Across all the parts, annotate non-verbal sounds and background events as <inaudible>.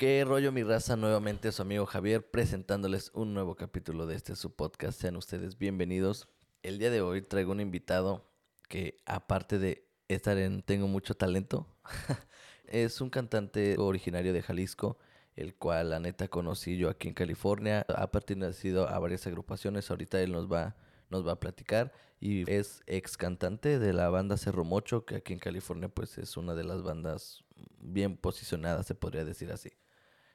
¿Qué rollo mi raza? Nuevamente su amigo Javier presentándoles un nuevo capítulo de este su podcast. Sean ustedes bienvenidos. El día de hoy traigo un invitado que aparte de estar en Tengo mucho talento, <laughs> es un cantante originario de Jalisco, el cual la neta conocí yo aquí en California. Ha pertenecido a varias agrupaciones. Ahorita él nos va nos va a platicar y es ex cantante de la banda Cerro Mocho, que aquí en California pues es una de las bandas bien posicionadas, se podría decir así.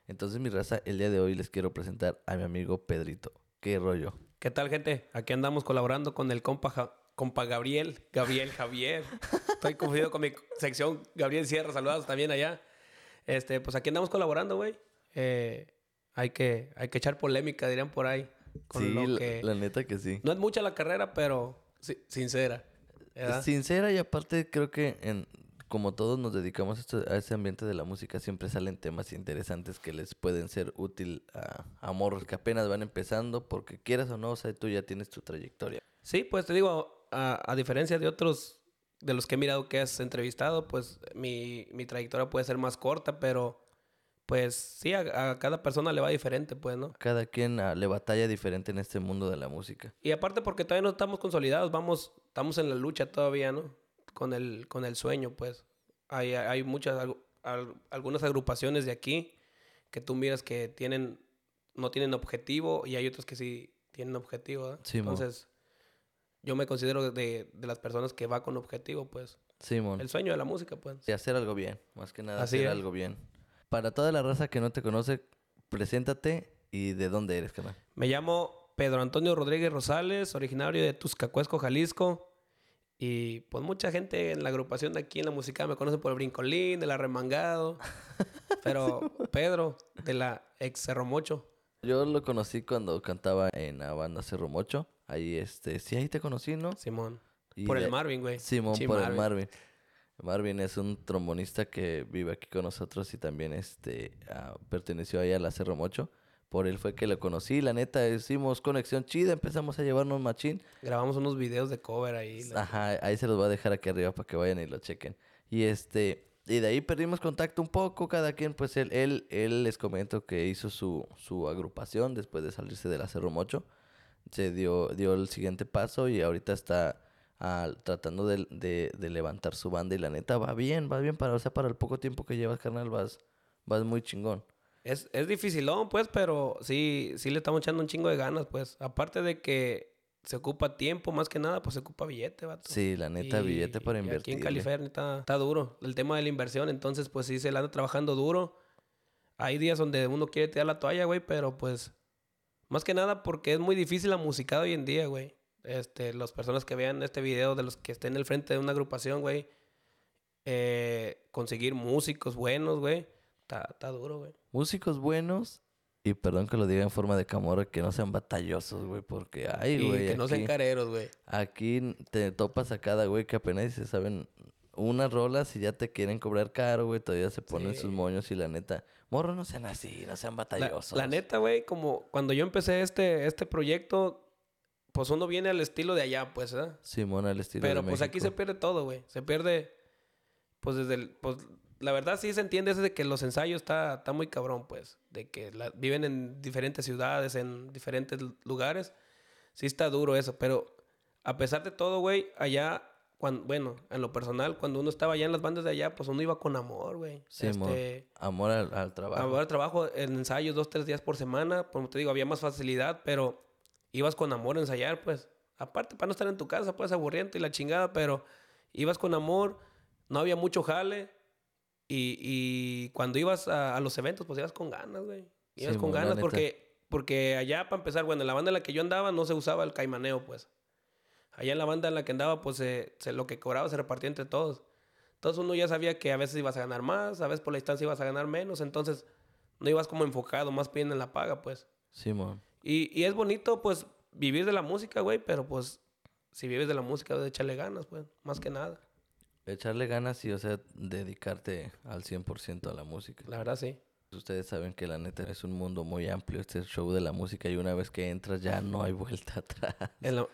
Entonces, mi raza, el día de hoy les quiero presentar a mi amigo Pedrito. ¿Qué rollo? ¿Qué tal, gente? Aquí andamos colaborando con el compa, compa Gabriel. Gabriel Javier. Estoy confundido con mi sección. Gabriel Sierra, saludados también allá. Este, pues aquí andamos colaborando, güey. Eh, hay, que, hay que echar polémica, dirían por ahí. sí, la, neta que sí. No es mucha la carrera, pero sincera. Sincera y aparte creo que en, como todos nos dedicamos a ese ambiente de la música, siempre salen temas interesantes que les pueden ser útil a, a que apenas van empezando, porque quieras o no, o sea, tú ya tienes tu trayectoria. Sí, pues te digo, a, diferencia de otros de los que he mirado que has entrevistado, pues mi, trayectoria puede ser más corta, pero pues sí, a, cada persona le va diferente, pues, ¿no? Cada quien ah, le batalla diferente en este mundo de la música. Y aparte porque todavía no estamos consolidados, vamos, estamos en la lucha todavía, ¿no? Con el, con el sueño, pues. Hay, hay muchas, algunas agrupaciones de aquí que tú miras que tienen, no tienen objetivo y hay otros que sí tienen objetivo. Entonces, yo me considero de, de, las personas que va con objetivo, pues. Simón. El sueño de la música, pues. De hacer algo bien, más que nada hacer algo bien. Para toda la raza que no te conoce, preséntate y de dónde eres, canal. Me llamo Pedro Antonio Rodríguez Rosales, originario de Tuscacuesco, Jalisco. Y pues mucha gente en la agrupación de aquí en la música me conoce por el brincolín, del arremangado. <laughs> Pero Pedro, de la ex Cerro Mocho. Yo lo conocí cuando cantaba en la banda Cerro Mocho. Ahí, este, sí, ahí te conocí, ¿no? Simón. por el Marvin, güey. Simón, por el Marvin. Marvin es un trombonista que vive aquí con nosotros y también este ah, perteneció ahí a la Cerro Mocho. Por él fue que lo conocí, la neta, hicimos conexión chida, empezamos a llevarnos machín. Grabamos unos videos de cover ahí. Ajá, ahí se los voy a dejar aquí arriba para que vayan y lo chequen. Y este, y de ahí perdimos contacto un poco, cada quien, pues él, él, él les comento que hizo su, su agrupación después de salirse del Cerro Mocho. Se dio, dio el siguiente paso y ahorita está ah, tratando de, de, de, levantar su banda y la neta va bien, va bien para, o sea, para el poco tiempo que llevas, carnal, vas, vas muy chingón. Es, es dificilón, pues, pero sí, sí le estamos echando un chingo de ganas, pues. Aparte de que se ocupa tiempo, más que nada, pues se ocupa billete, vato. Sí, la neta, billete para invertir. Aquí en California está, está, duro el tema de la inversión, entonces, pues sí, se le anda trabajando duro. Hay días donde uno quiere tirar la toalla, güey, pero pues. Más que nada porque es muy difícil la musicada hoy en día, güey. Este, las personas que vean este video, de los que estén en el frente de una agrupación, güey. Eh, conseguir músicos buenos, güey Está, duro, güey. Músicos buenos y perdón que lo diga en forma de camorra, que no sean batallosos, güey, porque ay, güey. Que no sean careros, güey. Aquí te topas a cada güey que apenas se saben unas rolas y ya te quieren cobrar caro, güey. Todavía se ponen sus moños y la neta, morro, no sean así, no sean batallosos. La, neta, güey, como cuando yo empecé este, este proyecto, pues uno viene al estilo de allá, pues, ¿eh? Simón, al estilo Pero pues aquí se pierde todo, güey. Se pierde, pues desde el, pues la verdad sí se entiende eso de que los ensayos está, está muy cabrón, pues. De que viven en diferentes ciudades, en diferentes lugares. Sí está duro eso, pero a pesar de todo, güey, allá, cuando, bueno, en lo personal, cuando uno estaba allá en las bandas de allá, pues uno iba con amor, güey. Sí, este, amor. al, trabajo. Amor al trabajo, en ensayos dos, tres días por semana. Como te digo, había más facilidad, pero ibas con amor a ensayar, pues. Aparte, para no estar en tu casa, pues aburriente y la chingada, pero ibas con amor, no había mucho jale y, y cuando ibas a, los eventos, pues ibas con ganas, güey. Ibas con ganas porque, porque allá, para empezar, bueno, en la banda en la que yo andaba no se usaba el caimaneo, pues. Allá en la banda en la que andaba, pues lo que cobraba se repartía entre todos. Entonces uno ya sabía que a veces ibas a ganar más, a veces por la distancia ibas a ganar menos, entonces no ibas como enfocado, más bien en la paga, pues. Sí, man. Y, y es bonito, pues, vivir de la música, güey, pero pues, si vives de la música, debes echarle ganas, pues, más que nada. Echarle ganas y, o sea, dedicarte al 100% a la música. La verdad, sí. Ustedes saben que la neta es un mundo muy amplio, este show de la música, y una vez que entras ya no hay vuelta <laughs> atrás.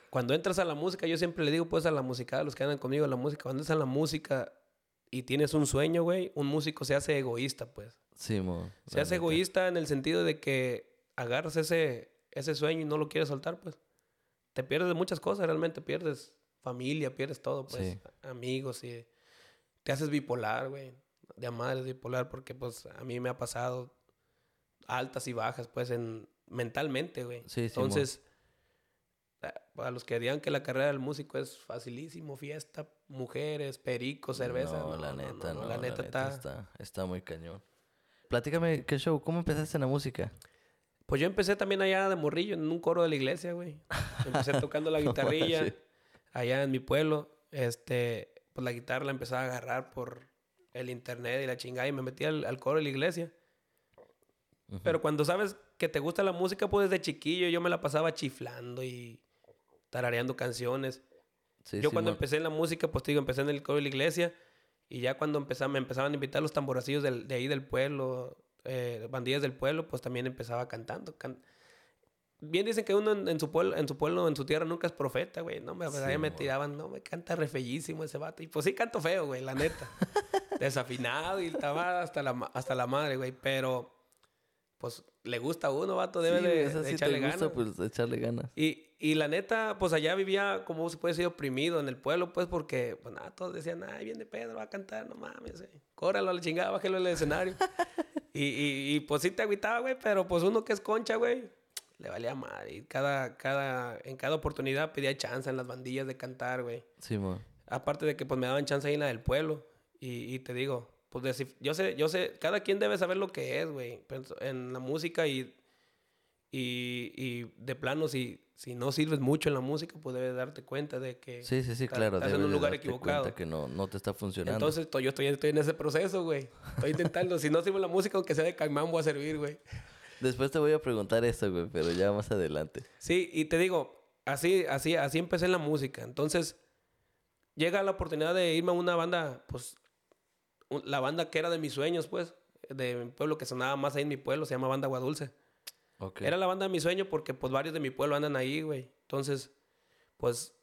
cuando entras a la música, yo siempre le digo pues a la música, a los que andan conmigo, la música, cuando entras a la música y tienes un sueño, güey, un músico se hace egoísta, pues. Sí, mo. la Seas neta. egoísta en el sentido de que agarras ese, ese sueño y no lo quieres soltar, pues. Te pierdes de muchas cosas, realmente pierdes familia, pierdes todo, pues. Sí. Amigos y te haces bipolar, güey. De a madres bipolar porque, pues, a mí me ha pasado altas y bajas, pues, en mentalmente, güey. Sí. Entonces, para los que digan que la carrera del músico es facilísimo, fiesta, mujeres, perico, cerveza. No, la neta, no. La neta está... está, está muy cañón. Platícame, ¿qué show? ¿Cómo empezaste en la música? Pues yo empecé también allá de morrillo, en un coro de la iglesia, güey. Empecé <laughs> tocando la No guitarrilla. Allá en mi pueblo. Este, pues la guitarra la empezaba a agarrar por el internet y la chingada y me metí al, al coro de la iglesia. Pero cuando sabes que te gusta la música, pues desde chiquillo yo me la pasaba chiflando y tarareando canciones. Sí, yo sí, cuando empecé en la música, pues digo, empecé en el coro de la iglesia y ya cuando empezaba, me empezaban a invitar los tamboracillos del- de ahí del pueblo, eh, bandillas del pueblo, pues también empezaba cantando. can- Bien dicen que uno en, en su pueblo, en su pueblo, en su tierra nunca es profeta, güey. No, me, Sí, me tiraban, no, me canta re feísimo ese vato. Y pues sí canto feo, güey, la neta. <laughs> Desafinado y estaba hasta la, hasta la madre, güey. Pero, pues, le gusta a uno, vato, debe Sí, de, sí echarle te gusta, ganas. pues echarle ganas. Y, y la neta, pues allá vivía, como se puede decir, oprimido en el pueblo, pues porque, pues nada, todos decían, ay, viene Pedro, va a cantar, no mames, eh. córralo a la chingada, bájalo al escenario. <laughs> y, y, y, pues sí te agüitaba, güey, pero pues uno que es concha, güey, le valía madre. Y cada, cada, en cada oportunidad pedía chance en las bandillas de cantar, güey. Sí, mo. Aparte de que pues me daban chance ahí en la del pueblo. Y, y te digo, pues yo sé, yo sé, cada quien debe saber lo que es, güey. En la música y, y, y de plano, si, si no sirves mucho en la música, pues debes darte cuenta de que Sí, sí, sí, claro. estás en un lugar equivocado. que no, no te está funcionando. Entonces to- yo estoy, estoy en ese proceso, güey. Estoy intentando, si no sirve la música, aunque sea de caimán, voy a servir, güey. Después te voy a preguntar esto, güey, pero ya más adelante. Sí, y te digo, así, así, así empecé en la música. Entonces, llega la oportunidad de irme a una banda, pues, la banda que era de mis sueños, pues, de mi pueblo, que sonaba más ahí en mi pueblo, se llama Banda Guadulce. Ok. Era la banda de mi sueño porque, pues, varios de mi pueblo andan ahí, güey. Entonces, pues,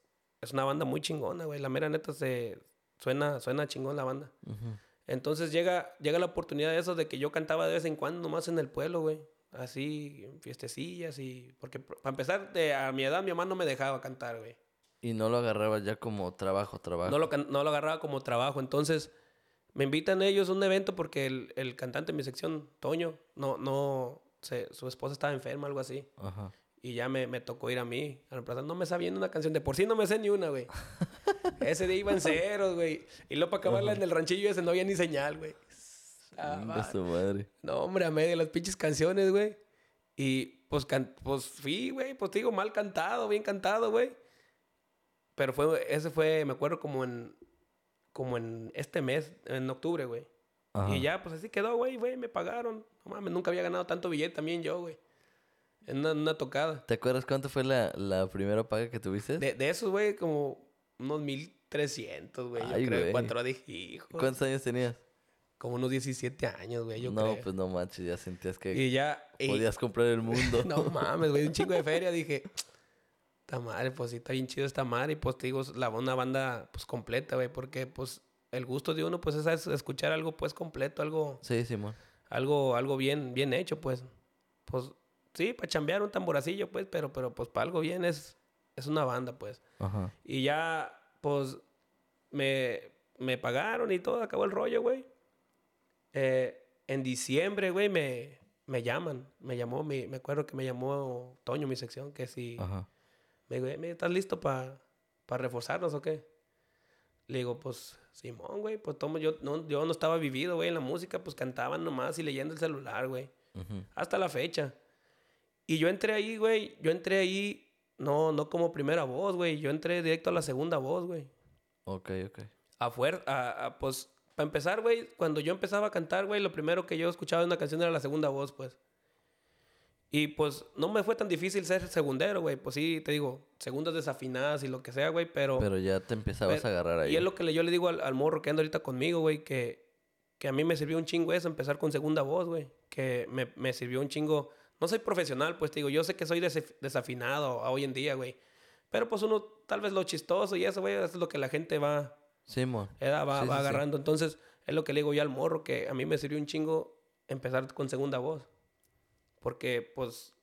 es una banda muy chingona, güey. La mera neta se suena, suena chingón la banda. Entonces llega, llega la oportunidad de eso de que yo cantaba de vez en cuando nomás en el pueblo, güey. Así, en fiestecillas y... Porque para empezar, de, a mi edad mi mamá no me dejaba cantar, güey. Y no lo agarrabas ya como trabajo, trabajo. No lo, no lo agarraba como trabajo. Entonces, me invitan ellos a un evento porque el, el cantante de mi sección, Toño, no, no... se- su esposa estaba enferma, algo así. Ajá. Y ya me, me tocó ir a mí. A reemplazar. No me sabía una canción. De por sí no me sé ni una, güey. <laughs> Ese día iba en ceros, güey. Y luego para acabarla en el ranchillo ese no había ni señal, güey. Ah, su madre. No, hombre, a medio las pinches canciones, güey. Y pues, can- pues fui, güey, pues te digo, mal cantado, bien cantado, güey. Pero fue, ese fue, me acuerdo, como en, como en este mes, en octubre, güey. Ajá. Y ya, pues así quedó, güey, güey, me pagaron. No mames, nunca había ganado tanto billete también yo, güey. En una, una tocada. ¿Te acuerdas cuánto fue la, la primera paga que tuviste? De, de esos, güey, como unos 1300, güey. Yo creo, güey. cuatro dije, hijo. ¿Cuántos años tenías? Como unos 17 años, güey, yo no, creo. pues no manches, ya sentías que Y ya... podías comprar el mundo. <laughs> No <laughs> mames, güey, un chingo de feria. Dije, esta madre, pues sí, está bien chido esta madre. Y pues te digo, la, una banda, pues completa, güey, porque pues el gusto de uno, pues es es escuchar algo, pues completo, algo, Sí, Simón. algo, algo bien, bien hecho, pues. Pues sí, para chambear un tamboracillo, pues, pero, pero pues para algo bien es, es una banda, pues. Ajá. Y ya, pues, me, me pagaron y todo, acabó el rollo, güey. Eh, en diciembre, güey, me, me llaman. Me llamó, mi- me acuerdo que me llamó Toño, mi sección, que si... Ajá. Me dijo, "Eh, ¿estás listo para reforzarnos o qué? Le digo, pues, Simón, güey, pues tomo, yo no, yo no estaba vivido, güey, en la música, pues cantaban nomás y leyendo el celular, güey. Ujú. Hasta la fecha. Y yo entré ahí, güey, yo entré ahí, no, no como primera voz, güey, yo entré directo a la segunda voz, güey. Ok, ok. A fuer- a, a, pues, para empezar, güey, cuando yo empezaba a cantar, güey, lo primero que yo escuchaba de una canción era la segunda voz, pues. Y pues no me fue tan difícil ser segundero, güey. Pues sí, te digo, segundas desafinadas y lo que sea, güey, pero... Pero ya te empezabas pero- a agarrar ahí. Y es lo que yo le digo al, al morro que anda ahorita conmigo, güey, que, que a mí me sirvió un chingo eso, empezar con segunda voz, güey. Que me, me sirvió un chingo... No soy profesional, pues te digo, yo sé que soy desaf- desafinado a hoy en día, güey. Pero pues uno, tal vez lo chistoso y eso, güey, es lo que la gente va, Simón. eh, va, Sí, va sí, sí. agarrando. Entonces, es lo que le digo yo al morro, que a mí me sirvió un chingo empezar con segunda voz. Porque, pues,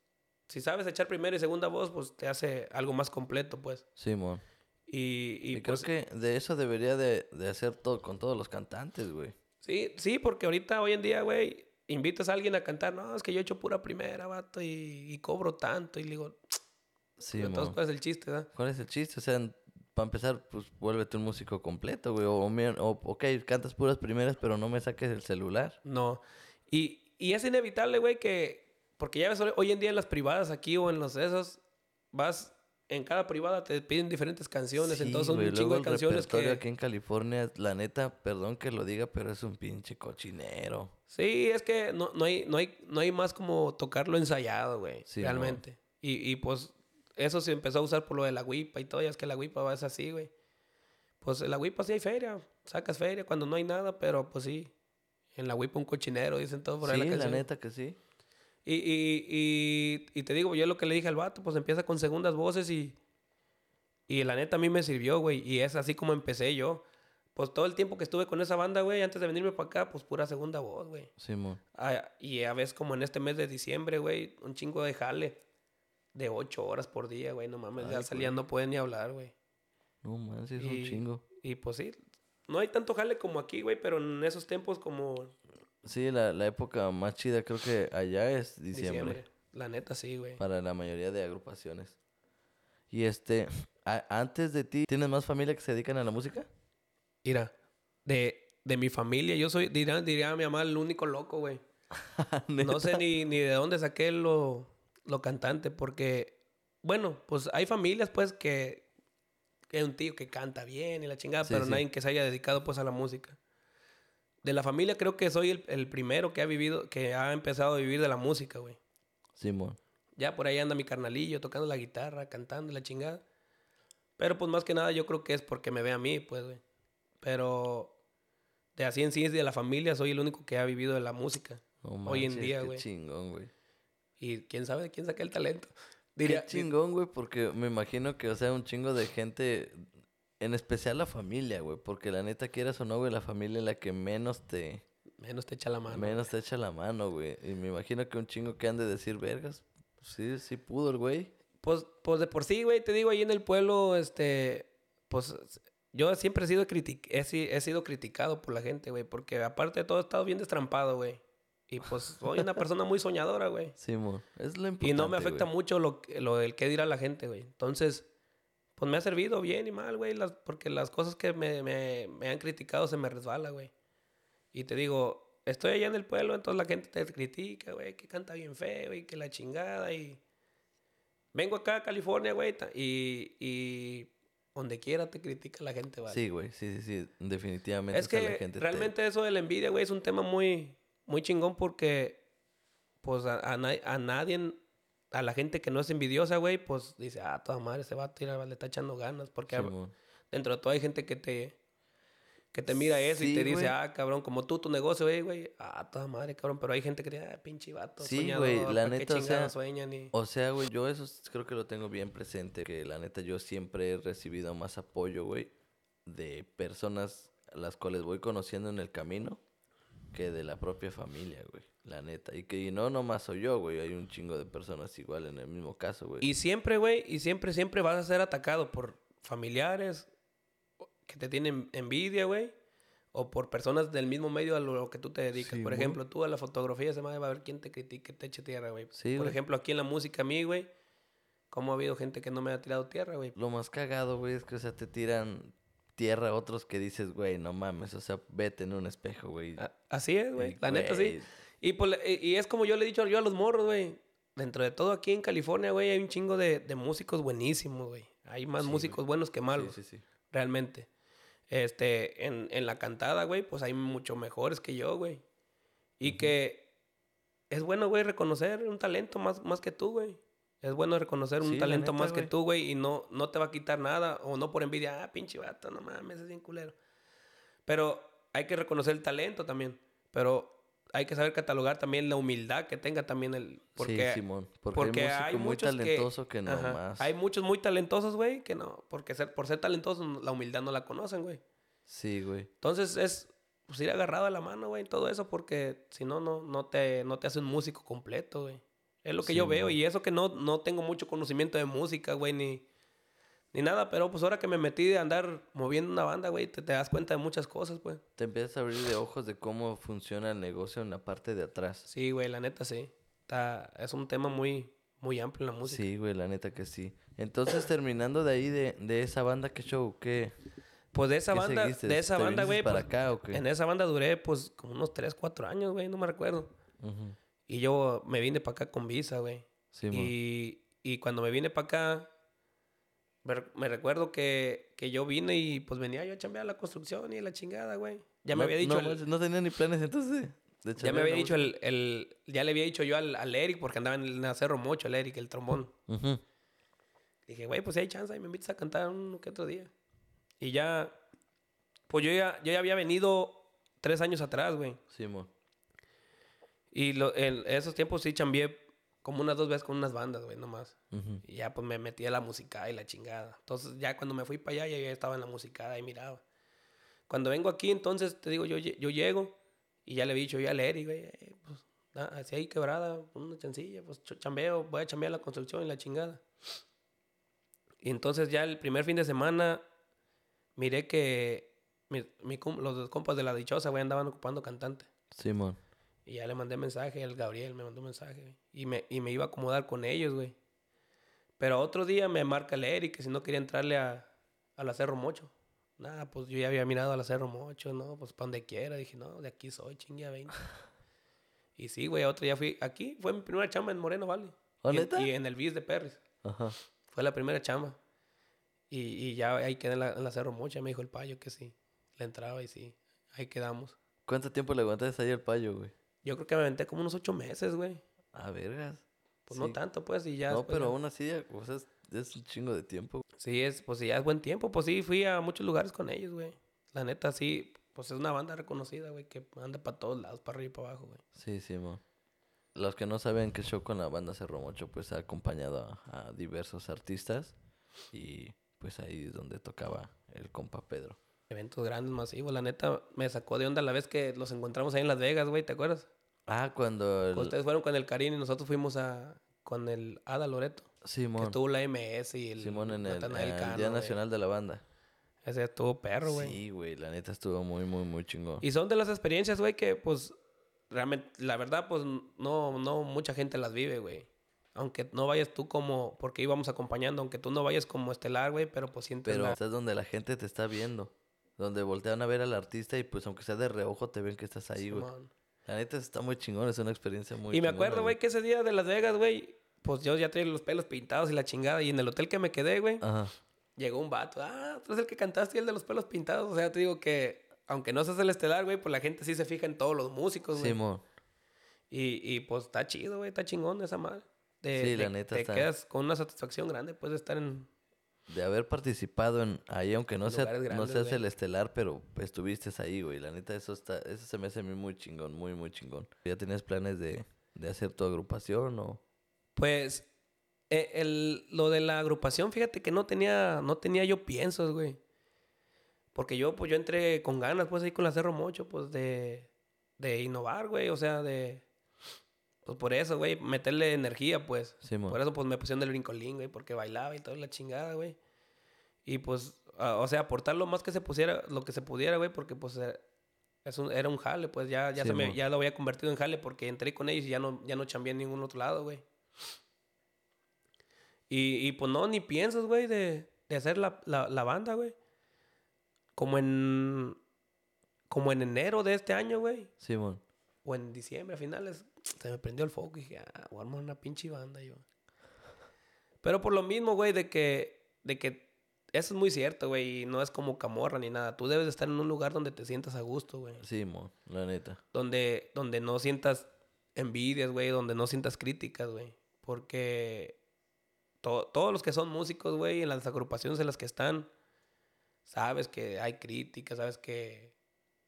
si sabes echar primera y segunda voz, pues te hace algo más completo, pues. Simón. Y, y, Y, creo pues, que de eso debería de, de hacer todo con todos los cantantes, güey. Sí, sí, porque ahorita, hoy en día, güey, invitas a alguien a cantar, no, es que yo he hecho pura primera, vato, y, y cobro tanto, y le digo, Sí, entonces. ¿cuál es el chiste, verdad? ¿Cuál es el chiste? O sea, para empezar, pues vuélvete un músico completo, güey. O, o, ok, cantas puras primeras, pero no me saques el celular. No. Y, y es inevitable, güey, que, porque ya ves, hoy- en día en las privadas aquí o en los esos, vas, en cada privada te piden diferentes canciones, Sí, entonces son güey, un chingo de canciones que... aquí en California, la neta, perdón que lo diga, pero es un pinche cochinero. Sí, es que no, no, hay, no, hay, no hay más como tocarlo ensayado, güey, Sí, realmente. Y, y pues eso se empezó a usar por lo de la huipa y todo, ya es que la huipa va es así, güey. Pues en la huipa sí hay feria, sacas feria cuando no hay nada, pero pues sí, en la huipa un cochinero, dicen todos por ahí Sí, la la neta que sí. Y, y, y, y te digo, yo lo que le dije al vato, pues empieza con segundas voces y, y la neta a mí me sirvió, güey. Y es así como empecé yo. Pues todo el tiempo que estuve con esa banda, güey, antes de venirme para acá, pues pura segunda voz, güey. Simón. Ah, y a veces como en este mes de diciembre, güey, un chingo de jale. De ocho horas por día, güey, no mames. ya Ay, salían, no pueden ni hablar, güey. No man, sí es un chingo. Y pues sí, no hay tanto jale como aquí, güey, pero en esos tiempos como Sí, la, la época más chida creo que allá es diciembre. diciembre. La neta sí, güey. Para la mayoría de agrupaciones. Y este, a- antes de ti, ¿tienes más familia que se dedican a la música? Mira, de, de mi familia, yo soy, diría, diría mi mamá, el único loco, güey. <laughs> No sé ni, ni de dónde saqué lo, lo cantante, porque, bueno, pues hay familias, pues, que, que hay un tío que canta bien y la chingada, Sí, pero sí. nadie que se haya dedicado, pues, a la música. De la familia creo que soy el, el primero que ha vivido, que ha empezado a vivir de la música, güey. Simón. Ya por ahí anda mi carnalillo tocando la guitarra, cantando la chingada. Pero pues más que nada yo creo que es porque me ve a mí, pues, güey. Pero de así en sí, de la familia, soy el único que ha vivido de la música. No Hoy en día, güey. chingón, güey. Y quién sabe de quién saqué el talento. Qué Diría, chingón, güey, porque me imagino que, o sea, un chingo de gente, en especial la familia, güey, porque la neta, quieras o no, güey, la familia es la que menos te, menos te echa la mano. menos te echa la mano, güey. Y me imagino que un chingo que han de decir, vergas, sí, sí pudo el güey. Pues, pues de por sí, güey, te digo, ahí en el pueblo, este, pues yo siempre he sido, critic he, he sido criticado por la gente, güey, porque aparte de todo he estado bien destrampado, güey. Y pues soy una persona muy soñadora, güey. <laughs> Simón, es lo importante, Y no me afecta güey. mucho lo, que- lo del qué dirá la gente, güey. Entonces, pues me ha servido bien y mal, güey, las, porque las cosas que me, me, me han criticado se me resbala, güey. Y te digo, estoy allá en el pueblo, entonces la gente te critica, güey, que canta bien feo y que la chingada y... Vengo acá a California, güey, y, y donde quiera te critica la gente, güey. Sí, güey, sí, sí, sí, definitivamente. Es o sea, la que gente te- realmente eso de la envidia, güey, es un tema muy, muy chingón porque, pues, a, a na- a nadie, a la gente que no es envidiosa, güey, pues dice, ah, toda madre, ese vato tira, le está echando ganas. Porque a- Simón. dentro de todo hay gente que te, que te mira eso y Sí, te dice, güey. ah, cabrón, como tú, tu negocio, güey, güey, ah, toda madre, cabrón. Pero hay gente que dice, ah, pinche vato, Sí, soñador, güey, la ¿pa' qué neta, o sea, sueñan y... O sea, güey, yo eso creo que lo tengo bien presente, que la neta yo siempre he recibido más apoyo, güey, de personas a las cuales voy conociendo en el camino que de la propia familia, güey, la neta. Y que y no nomás soy yo, güey, hay un chingo de personas igual en el mismo caso, güey. Y siempre, güey, y siempre, siempre vas a ser atacado por familiares que te tienen envidia, güey. O por personas del mismo medio a lo que tú te dedicas. Sí, por güey. ejemplo, tú a la fotografía se va a ver quién te critique, te eche tierra, güey. Sí, por güey. ejemplo, aquí en la música a mí, güey, ¿cómo ha habido gente que no me ha tirado tierra, güey? Lo más cagado, güey, es que, o sea, te tiran tierra otros que dices, güey, no mames, o sea, vete en un espejo, güey. Así es, güey. La neta, sí. Y, pues, y es como yo le he dicho yo a los morros, güey. Dentro de todo aquí en California, güey, hay un chingo de, de músicos buenísimos, güey. Hay más Sí, músicos güey. buenos que malos. Sí, sí, sí. realmente. Este, en, en la cantada, güey, pues hay mucho mejores que yo, güey. Y que es bueno, güey, reconocer un talento más, más que tú, güey. Es bueno reconocer un Sí, talento neta, más que güey. tú, güey, y no, no te va a quitar nada, o no por envidia, ah, pinche vato, no mames, es bien culero. Pero hay que reconocer el talento también. Pero hay que saber catalogar también la humildad que tenga también el... Porque, sí, Simón. Porque, porque hay hay muy muchos que- talentoso que, no ajá, más. hay muchos muy talentosos, güey, que no, porque ser, por ser talentosos la humildad no la conocen, güey. Sí, güey. Entonces es, pues ir agarrado a la mano, güey, todo eso, porque si no, no, no te, no te hace un músico completo, güey. Es lo que Sí, yo veo, y eso que no, no tengo mucho conocimiento de música, güey, ni, ni nada, pero pues ahora que me metí de andar moviendo una banda, güey, te, te das cuenta de muchas cosas, pues. Te empiezas a abrir de ojos de cómo funciona el negocio en la parte de atrás. Sí, güey, la neta sí. Está, es un tema muy, muy amplio en la música. Sí, güey, la neta que sí. Entonces, terminando de ahí, de, de esa banda, ¿qué show? ¿Qué? Pues de esa ¿Qué banda, seguiste? de esa ¿Te banda, güey, para pues, acá o qué? en esa banda duré, pues, como unos 3, 4 años, güey, no me recuerdo. Ujú. Y yo me vine para acá con visa, güey. Sí, y, y cuando me vine para acá, me, re- me recuerdo que, que yo vine y pues venía yo a chambear la construcción y la chingada, güey. Ya me había dicho, No, el- no tenía ni planes entonces de, ya me había dicho el, el- ya le había dicho yo al, al Eric, porque andaba en el Cerro Mocho, el Eric, el trombón. Dije, güey, pues si hay chance y me invitas a cantar uno que otro día. Y ya, pues yo ya, yo ya había venido tres años atrás, güey. Sí, mo. Y lo- en esos tiempos sí chambeé como unas dos veces con unas bandas, güey, nomás. Ujú. Y ya pues me metí a la música y la chingada. Entonces ya cuando me fui para allá, ya, ya estaba en la música y miraba. Cuando vengo aquí, entonces te digo, yo, yo llego y ya le he dicho yo a Eric, güey, eh, pues na- así ahí quebrada, una chancilla, pues ch- chambeo, voy a chambear la construcción y la chingada. Y entonces ya el primer fin de semana miré que mi- mi los dos compas de la dichosa, güey, andaban ocupando cantante. Simón. Y ya le mandé mensaje, el Gabriel me mandó mensaje. Y me, y me iba a acomodar con ellos, güey. Pero otro día me marca el Eric que si no quería entrarle a, a la Cerro Mocho. Nada, pues yo ya había mirado a la Cerro Mocho, ¿no? Pues para donde quiera. Dije, no, de aquí soy, chingue a 20. <laughs> y sí, güey, otro día fui. Aquí fue mi primera chamba en Moreno Valley. ¿Oh, y, en- y en el BIS de Perris. Ajá. Fue la primera chamba. Y, y ya ahí quedé en la, en la Cerro Mocho. Me dijo el payo que sí. Le entraba y sí. Ahí quedamos. ¿Cuánto tiempo le aguantaste ahí al payo, güey? Yo creo que me aventé como unos ocho meses, güey. Ah, vergas. Pues no tanto, pues, y ya. No, pero ya- aún así, ya, o sea, es, un chingo de tiempo. Sí, es, pues ya es buen tiempo. Pues sí, fui a muchos lugares con ellos, güey. La neta, sí, pues es una banda reconocida, güey, que anda para todos lados, para arriba y para abajo, güey. Sí, sí, mo. Los que no saben qué show con la banda Cerro Mocho, pues ha acompañado a, a diversos artistas y pues ahí es donde tocaba el compa Pedro. Eventos grandes, masivos. La neta, me sacó de onda la vez que los encontramos ahí en Las Vegas, güey, ¿te acuerdas? Ah, cuando el... Ustedes fueron con el Karim y nosotros fuimos a con el Ada Loreto. Que Simón, estuvo la MS y el Simón en el, el Día. Nacional de la Banda. Ese estuvo perro, güey. Sí, güey, la neta estuvo muy, muy, muy chingón. Y son de las experiencias, güey, que pues realmente, la verdad, pues no, no mucha gente las vive, güey. Aunque no vayas tú como, porque íbamos acompañando, aunque tú no vayas como estelar, güey, pero pues sientes Pero la- estás donde la gente te está viendo. Donde voltean a ver al artista y pues aunque sea de reojo te ven que estás ahí, güey. Simón. La neta está muy chingón, es una experiencia muy Y me chingona, acuerdo, güey, que ese día de Las Vegas, güey, pues yo ya traía los pelos pintados y la chingada. Y en el hotel que me quedé, güey, llegó un vato. Ah, tú eres el que cantaste y el de los pelos pintados. O sea, te digo que, aunque no seas el estelar, güey, pues la gente sí se fija en todos los músicos, güey. Simón. Y, y pues está chido, güey, está chingón esa madre. De- Sí, la de- neta Te está- quedas con una satisfacción grande, pues, de estar en... De haber participado en ahí, aunque no, sea, Lugares no grandes, seas güey. el estelar, pero estuviste ahí, güey. La neta, eso está, eso se me hace a mí muy chingón, muy, muy chingón. ¿Ya tenías planes de, de hacer tu agrupación o...? Pues, eh, el, lo de la agrupación, fíjate que no tenía, no tenía yo piensos, güey. Porque yo, pues, yo entré con ganas, pues, ahí con la Cerro Mocho, pues, de, de innovar, güey. O sea, de... Pues por eso, güey, meterle energía, pues. Simón. Por eso, pues, me pusieron del brincolín, güey, porque bailaba y toda la chingada, güey. Y, pues, o sea, aportar lo más que se pusiera, lo que se pudiera, güey, porque, pues, eh, es un- era un jale, pues, ya, ya, se me- ya lo había convertido en jale porque entré con ellos y ya no, ya no chambeé en ningún otro lado, güey. Y, y, pues, no, ni piensas, güey, de, de hacer la, la, la banda, güey. Como en... Como en enero de este año, güey Simón. o en diciembre a finales, se me prendió el foco y dije, ah, voy a una pinche banda yo. Pero por lo mismo, güey, de que, de que eso es muy cierto, güey, y no es como camorra ni nada. Tú debes de estar en un lugar donde te sientas a gusto, güey. Simón, la neta. Donde, donde no sientas envidias, güey, donde no sientas críticas, güey. Porque to- todos los que son músicos, güey, en las agrupaciones en las que están, sabes que hay críticas, sabes que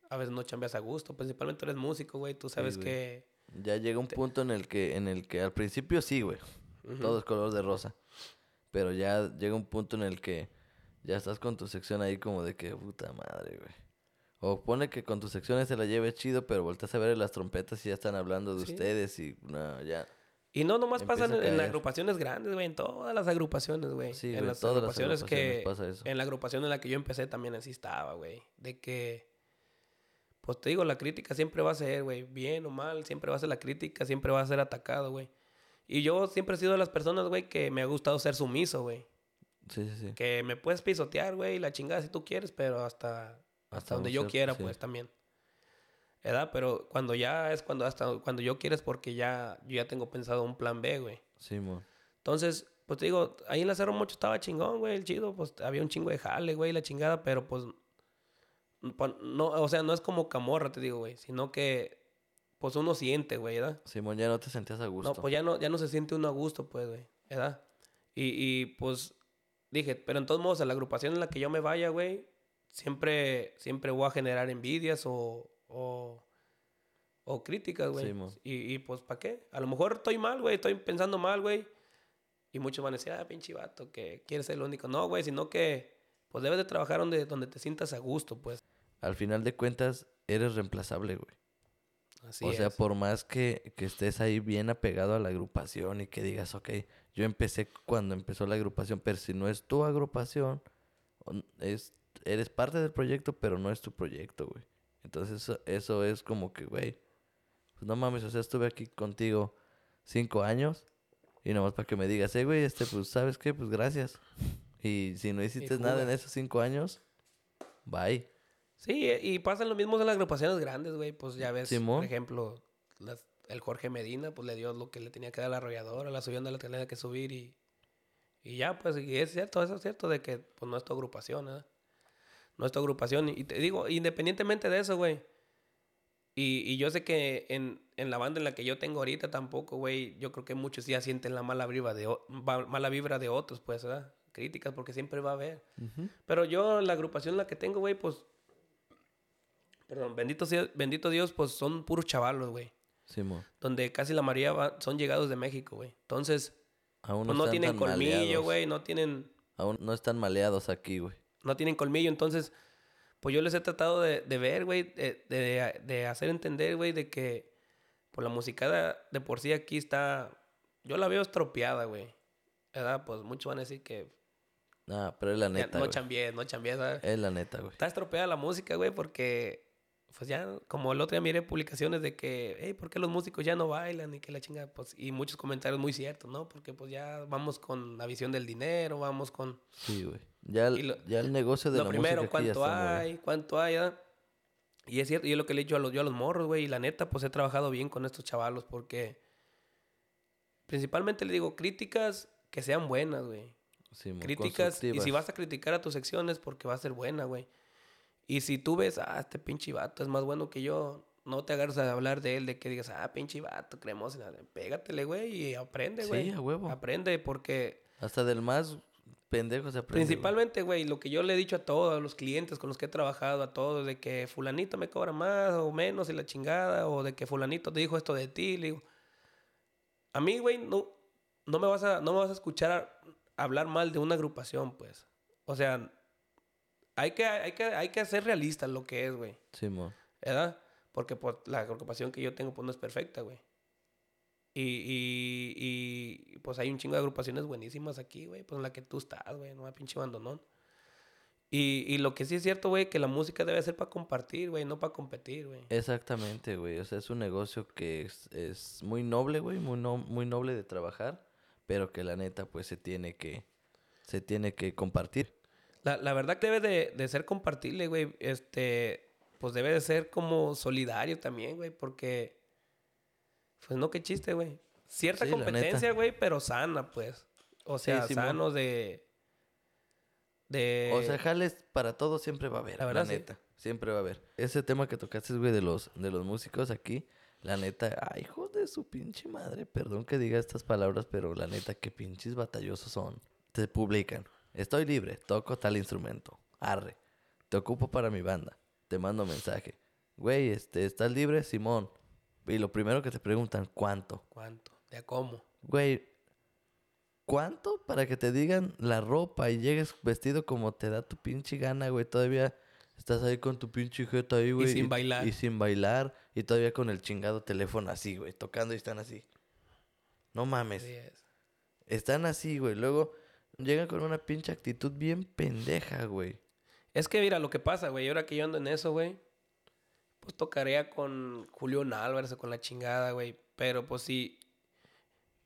a veces no chambeas a gusto. Principalmente eres músico, güey, tú sabes que... Ya llega un punto en el que, en el que al principio sí, güey. Todo es color de rosa. Pero ya llega un punto en el que ya estás con tu sección ahí como de que puta madre, güey. O pone que con tus secciones se la lleve chido, pero volteas a ver las trompetas y ya están hablando de Sí. ustedes y no, ya. Y no nomás pasan en, las agrupaciones grandes, güey, en todas las agrupaciones, güey. Sí, en las todas las agrupaciones que... agrupaciones pasa eso. En la agrupación en la que yo empecé también así estaba, güey. De que... Pues te digo, la crítica siempre va a ser, güey, bien o mal, siempre va a ser la crítica, siempre va a ser atacado, güey. Y yo siempre he sido de las personas, güey, que me ha gustado ser sumiso, güey. Sí, sí, sí. Que me puedes pisotear, güey, la chingada si tú quieres, pero hasta, hasta, Hasta donde yo cierto- quiera, sí. pues también. ¿Verdad? Pero cuando ya es cuando hasta cuando yo quieres porque ya yo ya tengo pensado un plan B, güey. Sí, mo. Entonces, pues te digo, ahí en la Cerro Mocho estaba chingón, güey, el chido, pues había un chingo de jale, güey, la chingada, pero pues no, o sea, no es como camorra, te digo, güey, sino que pues uno siente, güey, ¿verdad? Simón, ya no te sentías a gusto. No, pues ya no, ya no se siente uno a gusto, pues, güey, ¿verdad? Y, y pues dije, pero en todos modos, a la agrupación en la que yo me vaya, güey, siempre, siempre voy a generar envidias o, o, o críticas, güey. Sí, y, y pues, ¿para qué? A lo mejor estoy mal, güey, estoy pensando mal, güey. Y muchos van a decir, ah, pinche vato, que quieres ser el único. No, güey, sino que, pues debes de trabajar donde, donde te sientas a gusto, pues. Al final de cuentas, eres reemplazable, güey. Así o sea, es. por más que, que estés ahí bien apegado a la agrupación y que digas, ok, yo empecé cuando empezó la agrupación, pero si no es tu agrupación, es, eres parte del proyecto, pero no es tu proyecto, güey. Entonces eso, eso es como que, güey, pues no mames, o sea, estuve aquí contigo cinco años y nomás para que me digas, eh, güey, este, pues, ¿sabes qué? Pues gracias. Y si no hiciste nada en esos cinco años, bye. Sí, y pasa lo mismo en las agrupaciones grandes, güey. Pues ya ves, Simón. por ejemplo, las- el Jorge Medina, pues le dio lo que le tenía que dar la arrolladora, la subió donde le tenía que subir y, y ya, pues, y es cierto, eso es cierto de que pues no es tu agrupación, ¿eh? No es tu agrupación. Y te digo, independientemente de eso, güey. Y, y yo sé que en, en la banda en la que yo tengo ahorita tampoco, güey, yo creo que muchos ya sienten la mala vibra de, mala vibra de otros, pues, ¿verdad? Críticas, porque siempre va a haber. Pero yo, la agrupación en la que tengo, güey, pues. Perdón, bendito, sea- bendito Dios, pues son puros chavalos, güey. Simón. Donde casi la mayoría va- son llegados de México, güey. Entonces, Aún pues no, no están tienen colmillo, güey. No tienen, Aún no están maleados aquí, güey. no tienen colmillo. Entonces, pues yo les he tratado de, de ver, güey, de, de- de hacer entender, güey, de que pues la musicada de por sí aquí está. Yo la veo estropeada, güey. ¿Verdad? Pues muchos van a decir que Ah, pero es la ya neta, no güey. chambié, no chambié, ¿sabes? Es la neta, güey. Está estropeada la música, güey, porque, pues ya, como el otro día miré publicaciones de que, hey, ¿por qué los músicos ya no bailan? Y que la chinga, pues, y muchos comentarios muy ciertos, ¿no? Porque, pues, ya vamos con la visión del dinero, vamos con Sí, güey. Ya, lo- ya el negocio de lo la primero, música ya cuánto está muy- hay, cuánto hay. Y es cierto, y es lo que le he dicho a los, yo a los morros, güey, y la neta, pues, he trabajado bien con estos chavalos porque, principalmente le digo, críticas que sean buenas, güey Sí, críticas y si vas a criticar a tus secciones porque va a ser buena, güey. Y si tú ves, ah, este pinche vato es más bueno que yo, no te agarres a hablar de él, de que digas, ah, pinche vato, creemos, pégatele, güey, y aprende, Sí, güey. a huevo. Aprende porque Hasta del más pendejo se aprende. principalmente, güey, lo que yo le he dicho a todos, a los clientes con los que he trabajado, a todos, de que fulanito me cobra más o menos y la chingada, o de que fulanito te dijo esto de ti, le digo, a mí, güey, no, no, me vas a, no me vas a escuchar hablar mal de una agrupación, pues. O sea, hay que, hay que, hay que ser realistas lo que es, güey. Sí, mo. ¿Verdad? Porque pues, la agrupación que yo tengo pues, no es perfecta, güey. Y, y, y, pues hay un chingo de agrupaciones buenísimas aquí, güey. Pues en la que tú estás, güey. No hay pinche abandonón. Y, y lo que sí es cierto, güey, que la música debe ser para compartir, güey, no para competir, güey. Exactamente, güey. O sea, es un negocio que es, es muy noble, güey. Muy, no, muy noble de trabajar. Pero que la neta, pues, se tiene que... Se tiene que compartir. La, la verdad que debe de, de ser compartible, güey. Este, pues debe de ser como solidario también, güey, porque, pues no, qué chiste, güey. Cierta Sí, la competencia, güey, pero sana, pues. O sea, Simón. sano de... De... O sea, jales para todo siempre va a haber, La la, verdad, sí. neta. Siempre va a haber. Ese tema que tocaste, güey, de los, de los músicos aquí, la neta, ay, hijo de su pinche madre, perdón que diga estas palabras, pero la neta, qué pinches batallosos son. Te publican, estoy libre, toco tal instrumento, arre, te ocupo para mi banda, te mando mensaje. Güey, este, ¿estás libre? Simón. Y lo primero que te preguntan, ¿cuánto? ¿Cuánto? ¿De a cómo? Güey, ¿cuánto para que te digan la ropa y llegues vestido como te da tu pinche gana, güey? Todavía Estás ahí con tu pinche jeta ahí, güey. sin bailar. Y sin bailar. Y todavía con el chingado teléfono así, güey. Tocando y están así. No mames. Es. Están así, güey. Luego llegan con una pinche actitud bien pendeja, güey. Es que mira lo que pasa, güey. Ahora que yo ando en eso, güey. Pues tocaría con Julián Álvarez o con la chingada, güey. Pero pues sí.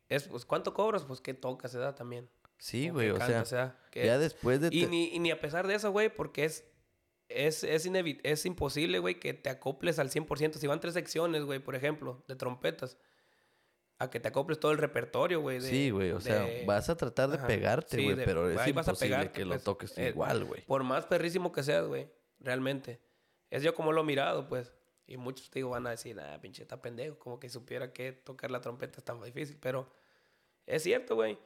Es, pues, ¿cuánto cobras? Pues que tocas, ¿verdad? También. Sí, O güey. O sea, ya después de... Y ni, y ni a pesar de eso, güey, porque es, es, es, es imposible, güey, que te acoples al 100%. Si van tres secciones, güey, por ejemplo, de trompetas, a que te acoples todo el repertorio, güey. Sí, güey. O sea, vas a tratar de Ajá, pegarte, güey. pero es ahí vas a imposible pegarte, que lo pues. toques Eh, igual, güey. Por más perrísimo que seas, güey, realmente. Es yo como lo he mirado, pues. Y muchos, te digo, van a decir, ah, pinche, está pendejo. Como que supiera que tocar la trompeta es tan difícil. Pero es cierto, güey.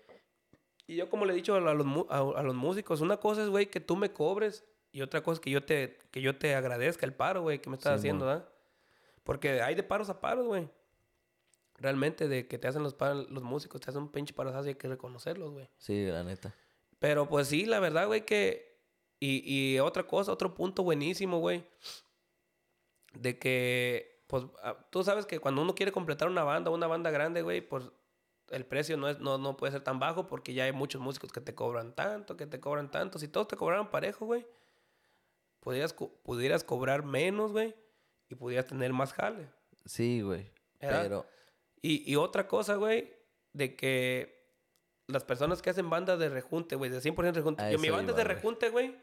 Y yo como le he dicho a, los, a los músicos, una cosa es, güey, que tú me cobres. Y otra cosa que yo te, que yo te agradezca el paro, güey, que me estás Simón. haciendo, ¿verdad? Porque hay de paros a paros, güey. Realmente, de que te hacen los, paros, los músicos, te hacen un pinche parosazo y hay que reconocerlos, güey. Sí, la neta. Pero pues sí, la verdad, güey, que... Y, y otra cosa, otro punto buenísimo, güey. De que, pues, ah, tú sabes que cuando uno quiere completar una banda, una banda grande, güey, pues el precio no, es, no, no puede ser tan bajo porque ya hay muchos músicos que te cobran tanto, que te cobran tanto. Si todos te cobraran parejo, güey, pudieras, co- pudieras cobrar menos, güey, y pudieras tener más jale. Sí, güey. Pero... Y, y otra cosa, güey, de que las personas que hacen bandas de rejunte, güey, de 100% rejunte. A Yo, mi banda es iba, de güey. rejunte, güey,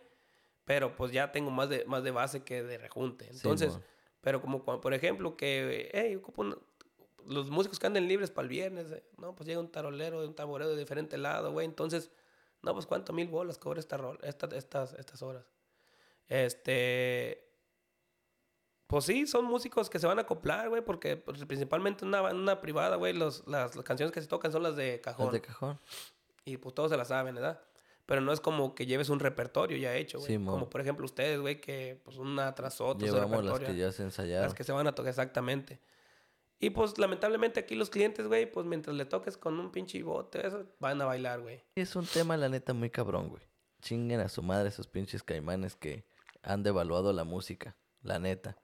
pero pues ya tengo más de, más de base que de rejunte. Entonces, Simón. pero como cua- por ejemplo que, hey, ocupo una- los músicos que anden libres para el viernes, eh, no, pues llega un tarolero de un tamborero de diferente lado, güey, entonces, no, pues cuánto mil bolas cobra esta rol, esta- estas, estas horas. Este, pues sí, son músicos que se van a acoplar, güey, porque pues, principalmente en una, una privada, güey, las, las canciones que se tocan son las de cajón. Las de cajón. Y pues todos se la saben, ¿verdad? Pero no es como que lleves un repertorio ya hecho, güey. Simón. como por ejemplo ustedes, güey, que pues una tras otra. Llevamos las que ya se ensayaron. las que se van a tocar exactamente. Y pues lamentablemente aquí los clientes, güey, pues mientras le toques con un pinche bote, eso, van a bailar, güey. Es un tema, la neta, muy cabrón, güey. Chinguen a su madre esos pinches caimanes que han devaluado la música. La neta.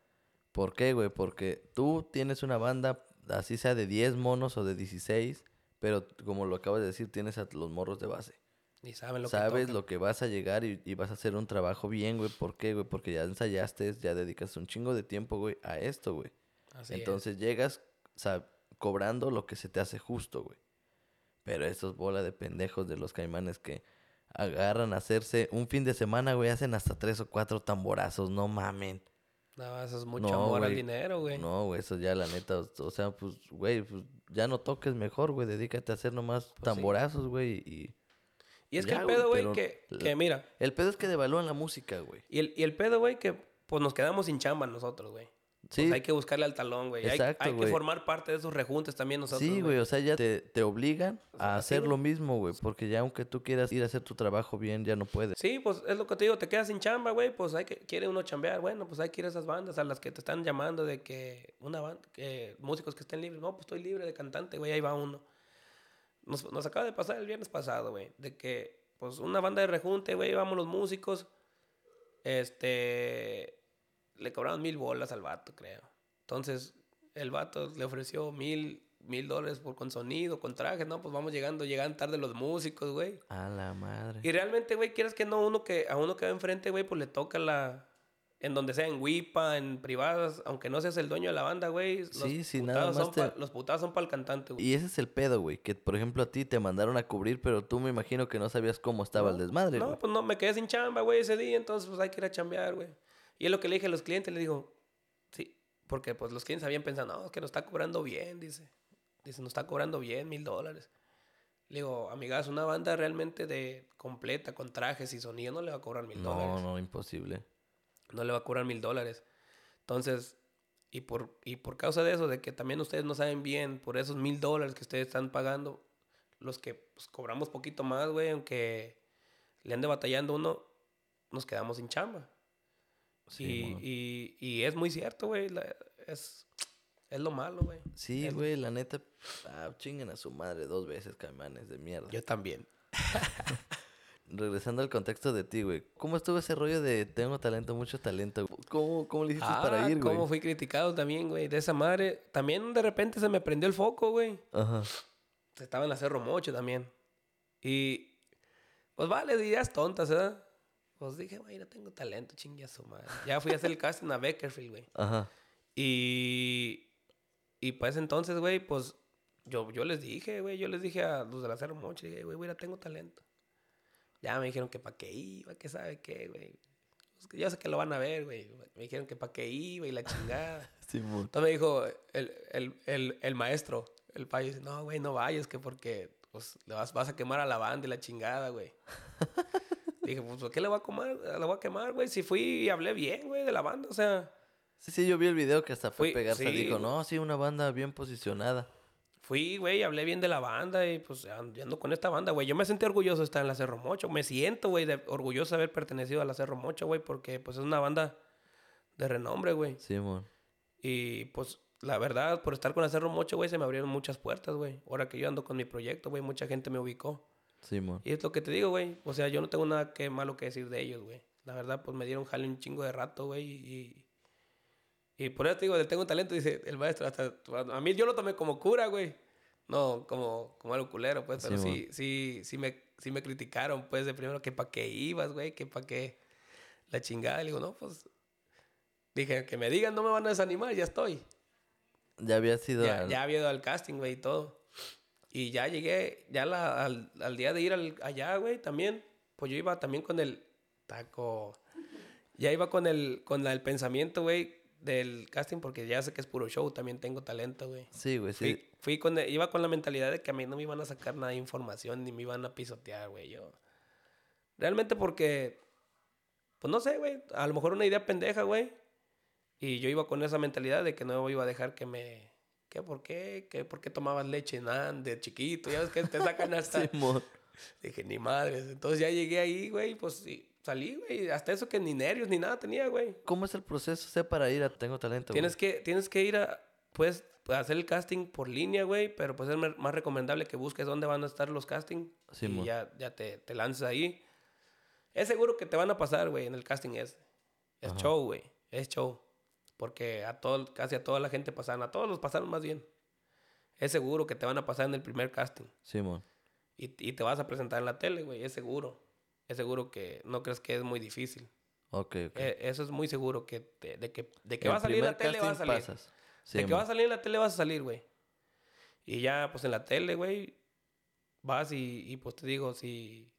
¿Por qué, güey? Porque tú tienes una banda, así sea de 10 monos o de 16, pero como lo acabas de decir, tienes a los morros de base. Y saben lo Sabes que lo que vas a llegar y, y vas a hacer un trabajo bien, güey. ¿Por qué, güey? Porque ya ensayaste, ya dedicas un chingo de tiempo, güey, a esto, güey. Así es. Entonces llegas cobrando lo que se te hace justo, güey. Pero esos bola de pendejos de los caimanes que agarran a hacerse un fin de semana, güey, hacen hasta tres o cuatro tamborazos, no mamen. No, eso es mucho No, amor al güey. dinero, güey. No, güey, eso ya la neta, o, sea, pues, güey, pues ya no toques mejor, güey, dedícate a hacer nomás Pues sí. tamborazos, güey, y... y es que el pedo, güey, que, la- que mira, El pedo es que devalúan la música, güey. y el, y el pedo, güey, que pues nos quedamos sin chamba nosotros, güey. Sí, Pues hay que buscarle al talón, güey. Hay- Exacto, hay, que formar parte de esos rejuntes también nosotros. sí, güey, o sea, ya te, te obligan O sea, a hacer lo mismo, güey, porque ya aunque tú quieras ir a hacer tu trabajo bien, ya no puedes. Sí, pues es lo que te digo, te quedas sin chamba, güey, pues hay que, quiere uno chambear, bueno, pues hay que ir a esas bandas a las que te están llamando de que una banda, que músicos que estén libres, no, pues estoy libre de cantante, güey, ahí va uno. Nos, nos acaba de pasar el viernes pasado, güey, de que, pues una banda de rejunte, güey, vamos los músicos, este, le cobraron mil bolas al vato, creo. Entonces, el vato le ofreció mil, mil dólares por con sonido, con trajes, no, pues vamos llegando, llegan tarde los músicos, güey. A la madre. Y realmente, güey, quieres que no, uno que, a uno que va enfrente, güey, pues le toca la. En donde sea, en WIPA, en privadas, aunque no seas el dueño de la banda, güey. Sí, sí, nada más son te- pa- los putados son para el cantante, güey. Y ese es el pedo, güey. Que, por ejemplo, a ti te mandaron a cubrir, pero tú me imagino que no sabías cómo estaba el desmadre, No, pues no, me quedé sin chamba, güey, ese día, entonces pues hay que ir a chambear, güey. Y es lo que le dije a los clientes, le digo, sí, porque pues los clientes habían pensado, no, es que nos está cobrando bien, dice. Dice, nos está cobrando bien, mil dólares. Le digo, amigas, una banda realmente de completa, con trajes y sonido, no le va a cobrar mil No, dólares. no, imposible. no le va a cobrar mil dólares. Entonces, y por, y por causa de eso, de que también ustedes no saben bien, por esos mil dólares que ustedes están pagando, los que pues, cobramos poquito más, güey, aunque le ande batallando uno, nos quedamos sin chamba. Sí, y, y, y es muy cierto, güey, es, es lo malo, güey. Sí, güey, la neta. Ah, chinguen a su madre dos veces, caimanes de mierda. Yo también. <laughs> regresando al contexto de ti, güey. ¿Cómo estuvo ese rollo de tengo talento, mucho talento? ¿Cómo, cómo le hiciste para Ah, ir, güey? cómo fui criticado también, güey. De esa madre. También de repente se me prendió el foco, güey. Ajá. Estaba en la Cerro Mocho también. Y, pues vale, ideas tontas, ¿verdad? Pues dije, güey, no tengo talento, chingue a su madre. Ya fui a hacer el casting a Beckerfield, güey. Ajá. Y, y pues entonces, güey, pues yo, yo les dije, güey, yo les dije a los de la Cerro Mocho, dije, güey, güey, ya tengo talento. Ya me dijeron que para qué iba, que sabe qué, güey. Pues yo sé que lo van a ver, güey. Me dijeron que para qué iba y la chingada. <laughs> Simón. Entonces me dijo el, el, el, el maestro, el país, dice, no, güey, no vayas, que porque pues, le vas, vas a quemar a la banda y la chingada, güey. <laughs> Dije, pues, ¿por qué le voy a quemar? Le voy a quemar, güey. Si fui y hablé bien, güey, de la banda, o sea, Sí, sí, yo vi el video que hasta fue Fui- pegarse. sí, dijo, no, sí, una banda bien posicionada. fui, güey, hablé bien de la banda y pues ando con esta banda, güey. Yo me sentí orgulloso de estar en la Cerro Mocho. Me siento, güey, orgulloso de haber pertenecido a la Cerro Mocho, güey, porque pues es una banda de renombre, güey. Simón. Y pues la verdad, por estar con la Cerro Mocho, güey, se me abrieron muchas puertas, güey. Ahora que yo ando con mi proyecto, güey, mucha gente me ubicó. Y es lo que te digo, güey. O sea, yo no tengo nada que malo que decir de ellos, güey. La verdad, pues me dieron jale un chingo de rato, güey. Y, y por eso te digo, le tengo talento, dice el maestro. Hasta, a mí yo lo tomé como cura, güey. No, como, como algo culero, pues. Pero sí, sí, sí me, sí me criticaron, pues, de primero que para qué ibas, güey. Que para qué la chingada. Y digo, no, pues... Dije, que me digan, no me van a desanimar, ya estoy. Ya había sido. Ya, al- ya había ido al casting, güey, y todo. Y ya llegué, ya la- al, al día de ir al- allá, güey, también. Pues yo iba también con el taco. Ya iba con el, con la- el pensamiento, güey, del casting, porque ya sé que es puro show, también tengo talento, güey. Sí, güey, sí. Fui, fui con, el- iba con la mentalidad de que a mí no me iban a sacar nada de información, ni me iban a pisotear, güey. Yo. Realmente porque, pues no sé, güey, a lo mejor una idea pendeja, güey. Y yo iba con esa mentalidad de que no iba a dejar que me... ¿Qué? ¿Por qué? ¿Qué? ¿Por qué tomabas leche nan de chiquito? Ya ves que te sacan hasta... <laughs> Simón. Dije, ni madres. Entonces ya llegué ahí, güey, pues sí, salí, güey. Hasta eso que ni nervios ni nada tenía, güey. ¿Cómo es el proceso, o sea, para ir a Tengo Talento? Tienes que, tienes que ir a, pues, hacer el casting por línea, güey, pero pues es más recomendable que busques dónde van a estar los castings Simón. y ya, ya te, te lanzas ahí. Es seguro que te van a pasar, güey, en el casting ese. Es Ajá. show, güey, es show. Porque a todo, casi a toda la gente pasaron, a todos los pasaron más bien. Es seguro que te van a pasar en el primer casting Simón. y, y te vas a presentar en la tele, güey, es seguro. Es seguro que no crees que es muy difícil. Ok, ok. Eh, eso es muy seguro que te- de que, de que va a salir en la tele, va a salir. pasas. De que Simón. vas a salir en la tele, vas a salir, güey. Y ya, pues en la tele, güey, vas y, y, pues te digo, si.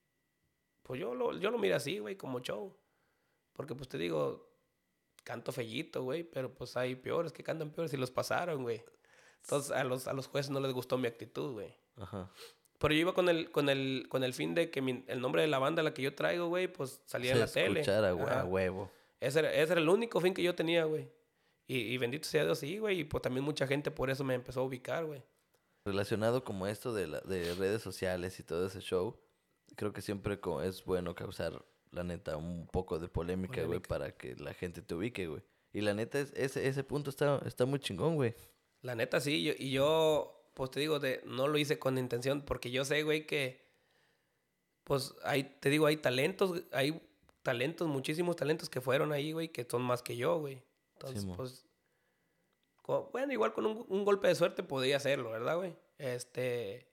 Pues yo lo, yo lo miro así, güey, como show. Porque pues te digo, canto fellito, güey, pero pues hay peores que cantan peores y los pasaron, güey. Entonces a los, a los jueces no les gustó mi actitud, güey. Ajá. Pero yo iba con el, con el, con el fin de que mi- el nombre de la banda a la que yo traigo, güey, pues salía en Se la tele. a huevo. Ese era, ese era el único fin que yo tenía, güey. Y, y bendito sea Dios, sí, güey. Y pues también mucha gente por eso me empezó a ubicar, güey. Relacionado como esto de, la, de redes sociales y todo ese show, creo que siempre es bueno causar, la neta, un poco de polémica, güey, para que la gente te ubique, güey. Y la neta, es, ese, ese punto está, está muy chingón, güey. La neta, sí. yo- y yo, pues te digo, de, no lo hice con intención porque yo sé, güey, que, pues, hay, te digo, hay talentos, hay talentos, muchísimos talentos que fueron ahí, güey, que son más que yo, güey. Entonces, pues, bueno, igual con un, un golpe de suerte podía hacerlo, ¿verdad, güey? Este,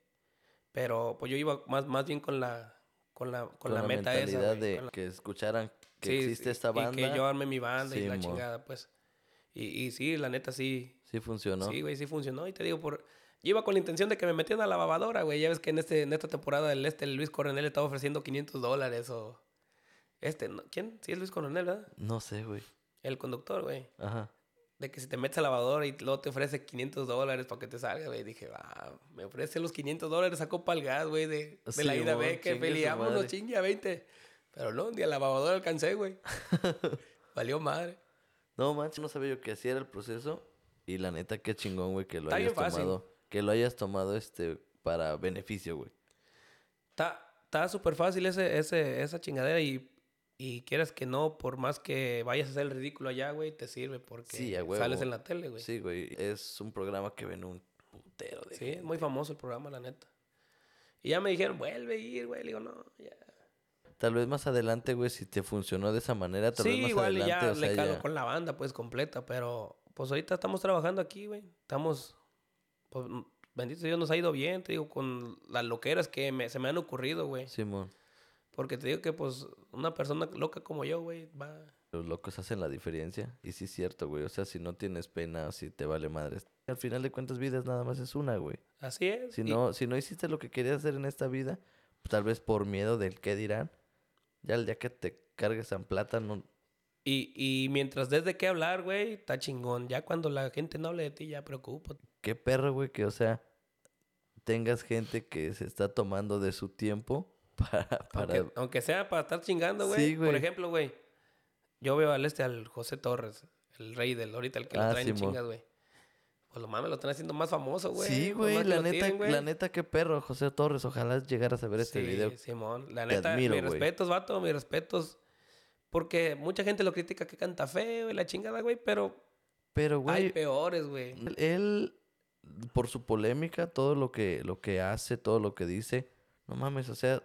pero pues yo iba más, más bien con la, con la, con, la, meta esa, mentalidad güey, de con la- que escucharan que Sí, existe sí, esta banda. Y que yo arme mi banda y la Simón. chingada, pues. Y, y sí, la neta sí. Sí funcionó. Sí, güey, sí funcionó. Y te digo, por... yo iba con la intención de que me metieran a la lavadora, güey. Ya ves que en, este, en esta temporada del este, Luis Coronel estaba ofreciendo 500 dólares o... Este, ¿no? ¿quién? Sí, es Luis Coronel, ¿verdad? No sé, güey. El conductor, güey. Ajá. De que si te metes a la lavadora y luego te ofrece 500 dólares para que te salga, güey. Dije, va, me ofrece los 500 dólares, sacó para el gas, güey, de, de la ida chingue su peleámonos, chingue a 20. Pero no, ni a la lavadora alcancé, güey. <laughs> Valió madre. No, manches, no sabía yo que así era el proceso. Y la neta, qué chingón, güey, que lo Está hayas tomado. Que lo hayas tomado este para beneficio, güey. Está súper fácil ese, ese, esa chingadera y, y quieras que no, por más que vayas a hacer el ridículo allá, güey, te sirve porque Sí, sales en la tele, güey. Sí, Sí, güey. Es un programa que ven un putero de es gente. muy famoso el programa, la neta. Y ya me dijeron, vuelve a ir, güey. Le digo, no, ya. tal vez más adelante, güey, si te funcionó de esa manera, tal vez Sí, más igual adelante, ya o sea, le calo ya- con la banda, pues, completa. Pero, pues, ahorita estamos trabajando aquí, güey. Estamos, pues, bendito Dios, nos ha ido bien, te digo, con las loqueras que me- se me han ocurrido, güey. Simón, Porque te digo que, pues, una persona loca como yo, güey, va... los locos hacen la diferencia. Y sí es cierto, güey. O sea, si no tienes pena si te vale madres. Al final de cuentas, vidas nada más es una, güey. Así es. Si y- no, si no hiciste lo que querías hacer en esta vida, pues, tal vez por miedo del qué dirán, ya el día que te cargues en plata, no... Y, y mientras des de qué hablar, güey, está chingón. Ya cuando la gente no hable de ti, ya preocupa. Qué perro, güey, que, o sea, tengas gente que se está tomando de su tiempo para... <laughs> para... Aunque, aunque sea para estar chingando, güey. Sí, Por ejemplo, güey, yo veo al este, al José Torres, el rey del ahorita, el que Ah, lo traen chingas, güey. Pues lo mames, lo están haciendo más famoso, güey. sí, güey, la neta, tiren, la neta, qué perro, José Torres. Ojalá llegaras a ver este Sí, video. Simón. La neta, admiro, mis respetos, vato, mis respetos. Porque mucha gente lo critica que canta feo y la chingada, güey, pero Pero, hay güey, peores, güey. él, él, por su polémica, todo lo que, lo que hace, todo lo que dice, no mames, o sea,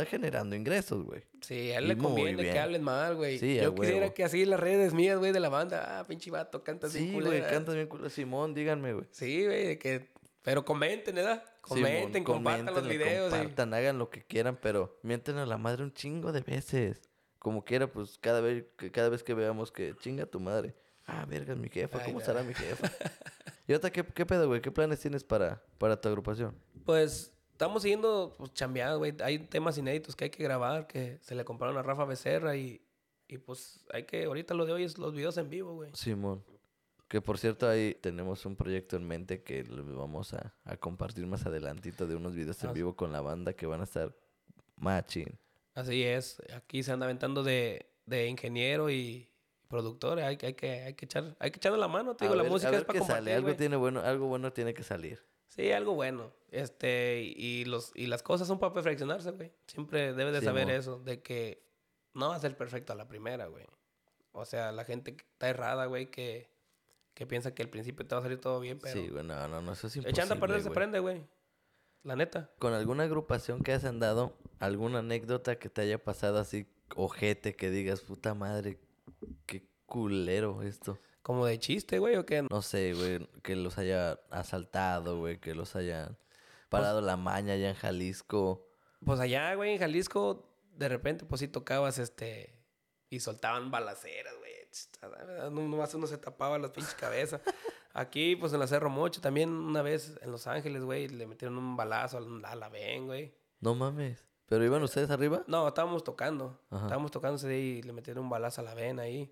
está generando ingresos, güey. Sí, a él Y le conviene que bien. hablen mal, güey. Sí, Yo quisiera huevo. que así las redes mías, güey, de la banda, ah, pinche vato, canta así Sí, güey, cantas bien culo. Simón, díganme, güey. Sí, güey, que... Pero comenten, ¿verdad? Comenten, Simón, compartan los videos. y- Compartan, hagan lo que quieran, pero mienten a la madre un chingo de veces. Como quiera, pues cada vez que, cada vez que veamos que chinga tu madre. Ah, verga, mi jefa, Ay, ¿cómo no. estará mi jefa? <laughs> y ahorita, ¿qué, qué pedo, güey? ¿Qué planes tienes para, para tu agrupación? Pues estamos siguiendo pues, chambeados, güey. Hay temas inéditos que hay que grabar, que se le compraron a Rafa Becerra y, y pues hay que, ahorita lo de hoy es los videos en vivo, güey. Simón. Que por cierto, ahí tenemos un proyecto en mente que vamos a, a compartir más adelantito de unos videos en vivo con la banda que van a estar machín. Así es, aquí se anda aventando de, de ingeniero y productor, hay, que- hay que, hay que echar, hay que echarle la mano, te digo, A la ver- a música ver es para qué compartir, sale. Algo tiene bueno, algo bueno tiene que salir. Sí, algo bueno. Este, y los, y las cosas son para perfeccionarse, güey. Siempre debes de Sí, saber eso, de que no va a ser perfecto a la primera, güey. O sea, la gente que está errada, güey, que, que piensa que al principio te va a salir todo bien, pero Sí, güey, no, no, no, eso es imposible, echando a perder se prende, güey. La neta. ¿Con alguna agrupación que has andado, alguna anécdota que te haya pasado así, ojete, que digas, puta madre, qué culero esto? Como de chiste, güey, o qué. No sé, güey, que los haya asaltado, güey, que los hayan parado la maña allá en Jalisco. Pues allá, güey, en Jalisco, de repente, pues sí tocabas, este, y soltaban balaceras, güey. No, nomás uno se tapaba las pinches cabezas. <laughs> Aquí, pues en la Cerro Mocho, también una vez en Los Ángeles, güey, le metieron un balazo al- a la ven, güey. No mames. ¿Pero iban ustedes arriba? No, estábamos tocando. Ajá. Estábamos tocando ese día y le metieron un balazo a la ven ahí.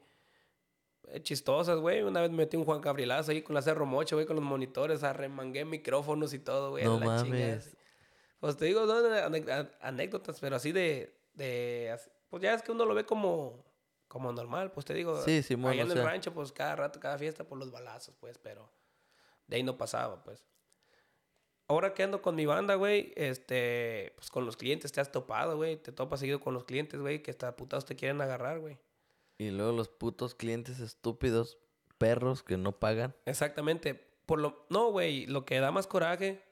Chistosas, güey. Una vez me metí un Juan Gabrielazo ahí con la Cerro Mocho, güey, con los monitores. Arremangué micrófonos y todo, güey. No la chingada. mames. Pues te digo, no, anécdotas, pero así de, de... así- Pues ya es que uno lo ve como, como normal, pues te digo. Sí, Allá o en el sea. rancho, pues cada rato, cada fiesta, por los balazos, pues, pero de ahí no pasaba, pues. Ahora que ando con mi banda, güey, este, pues con los clientes te has topado, güey. Te topas seguido con los clientes, güey, que hasta putados te quieren agarrar, güey. Y luego los putos clientes estúpidos, perros que no pagan. Exactamente. Por lo, no, güey, lo que da más coraje,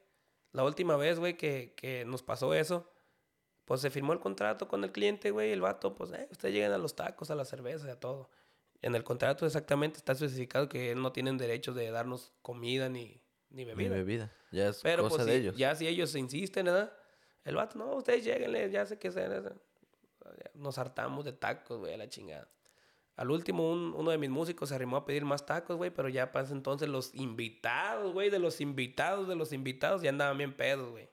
la última vez, güey, que, que nos pasó eso, pues se firmó el contrato con el cliente, güey, el vato, pues, eh, ustedes llegan a los tacos, a la cerveza, a todo. En el contrato exactamente está especificado que no tienen derechos de darnos comida ni, ni bebida. bebida. Ya es Pero cosa pues de si- ellos. ya si ellos insisten, ¿verdad? El vato, no, ustedes lleguenle, ya sé que se... Nos hartamos de tacos, güey, a la chingada. Al último, un- uno de mis músicos se arrimó a pedir más tacos, güey, pero ya para entonces los invitados, güey, de los invitados, de los invitados, ya andaban bien pedos, güey.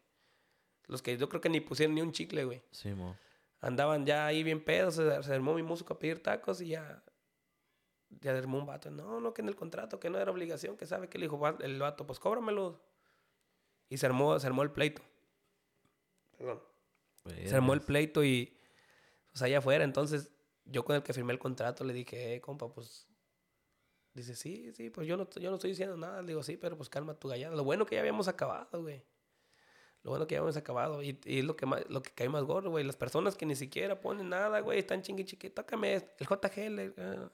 Los que yo creo que ni pusieron ni un chicle, güey. Sí, mo. Andaban ya ahí bien pedos, se, se armó mi músico a pedir tacos y ya... Ya armó un vato. No, no, que en el contrato, que no era obligación, que sabe que le dijo el vato, pues cóbramelo. Y se armó, se armó el pleito. Perdón. Se armó el pleito y pues allá afuera. Entonces, yo con el que firmé el contrato le dije, eh, compa, pues. Dice, sí, sí, pues yo no, yo no estoy diciendo nada. Le digo, sí, pero pues calma tu gallada. Lo bueno que ya habíamos acabado, güey. Lo bueno que ya habíamos acabado. Y, y es lo que, más, lo que cae más gordo, güey. Las personas que ni siquiera ponen nada, güey, están chingui chiqui. Tócame el JGL. ah".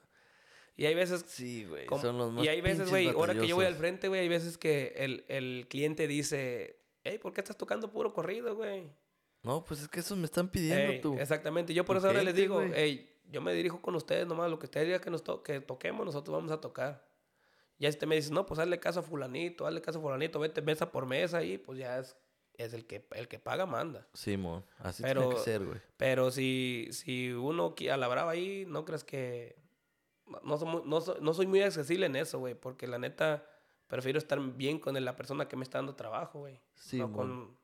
Y hay veces Sí, güey. como- Son los más y hay veces, güey, ahora que yo voy al frente, güey, hay veces que el, el cliente dice, hey, ¿por qué estás tocando puro corrido, güey? No, pues es que eso me están pidiendo Ey, tú. Exactamente. Yo por eso ahora les digo, hey, yo me dirijo con ustedes nomás, lo que ustedes digan que, nos to- que toquemos, nosotros vamos a tocar. Ya si te me dices, no, pues hazle caso a fulanito, hazle caso a fulanito, vete mesa por mesa ahí, pues ya es, es el, que, el que paga, manda. Simón, así Pero- tiene que ser, güey. Pero si, si uno a la brava ahí, no crees que... No, no, soy muy- no soy, no soy muy accesible en eso, güey, porque la neta prefiero estar bien con la persona que me está dando trabajo, güey. Sí, no con,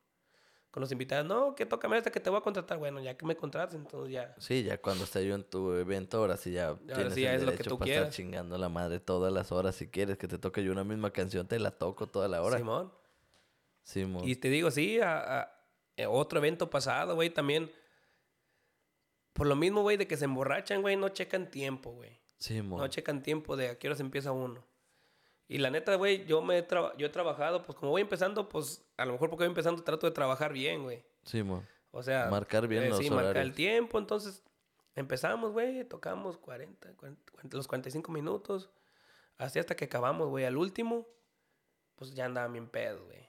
con los invitados. No, que tócame esta que te voy a contratar. Bueno, ya que me contrates, entonces ya. Sí, ya cuando esté yo en tu evento, ahora sí ya tienes sí ya el es lo que tú para quieras. estar chingando la madre todas las horas. Si quieres que te toque yo una misma canción, te la toco toda la hora. Simón. Simón. Y te digo, sí, a, a- eh, otro evento pasado, güey, también. Por lo mismo, güey, de que se emborrachan, güey, no checan tiempo, güey. Simón. No checan tiempo de a qué horas empieza uno. Y la neta, güey, yo me he yo he trabajado, pues como voy empezando, pues a lo mejor porque voy empezando trato de trabajar bien, güey. Simón. O sea, Marcar bien eh, los sí, marcar el horarios. tiempo. Entonces, empezamos, güey, tocamos 40, 40, 40, los 45 minutos. Así hasta que acabamos, güey. Al último, pues ya andaba bien pedo, güey.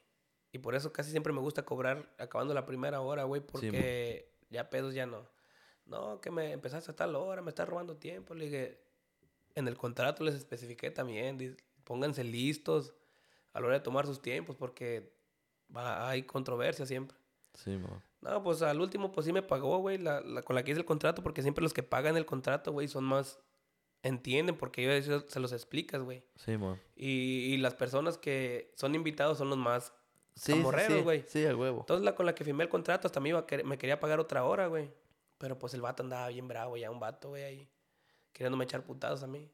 Y por eso casi siempre me gusta cobrar acabando la primera hora, güey, porque ya pedos ya no. No, que me empezaste a tal hora, me estás robando tiempo. Le dije, en el contrato les especifiqué también, pónganse listos a la hora de tomar sus tiempos, porque va, hay controversia siempre. Simón. No, pues al último, pues sí me pagó, güey, la, la- con la que hice el contrato, porque siempre los que pagan el contrato, güey, son más. Entienden, porque yo eso se los explicas, güey. Simón. Y, y las personas que son invitados son los más. Sí, sí, Camorreros, sí, güey. Sí, a huevo. Entonces, la con la que firmé el contrato, hasta me, iba a me quería pagar otra hora, güey. Pero pues el vato andaba bien bravo, ya un vato, güey, ahí. Queriéndome echar putados a mí.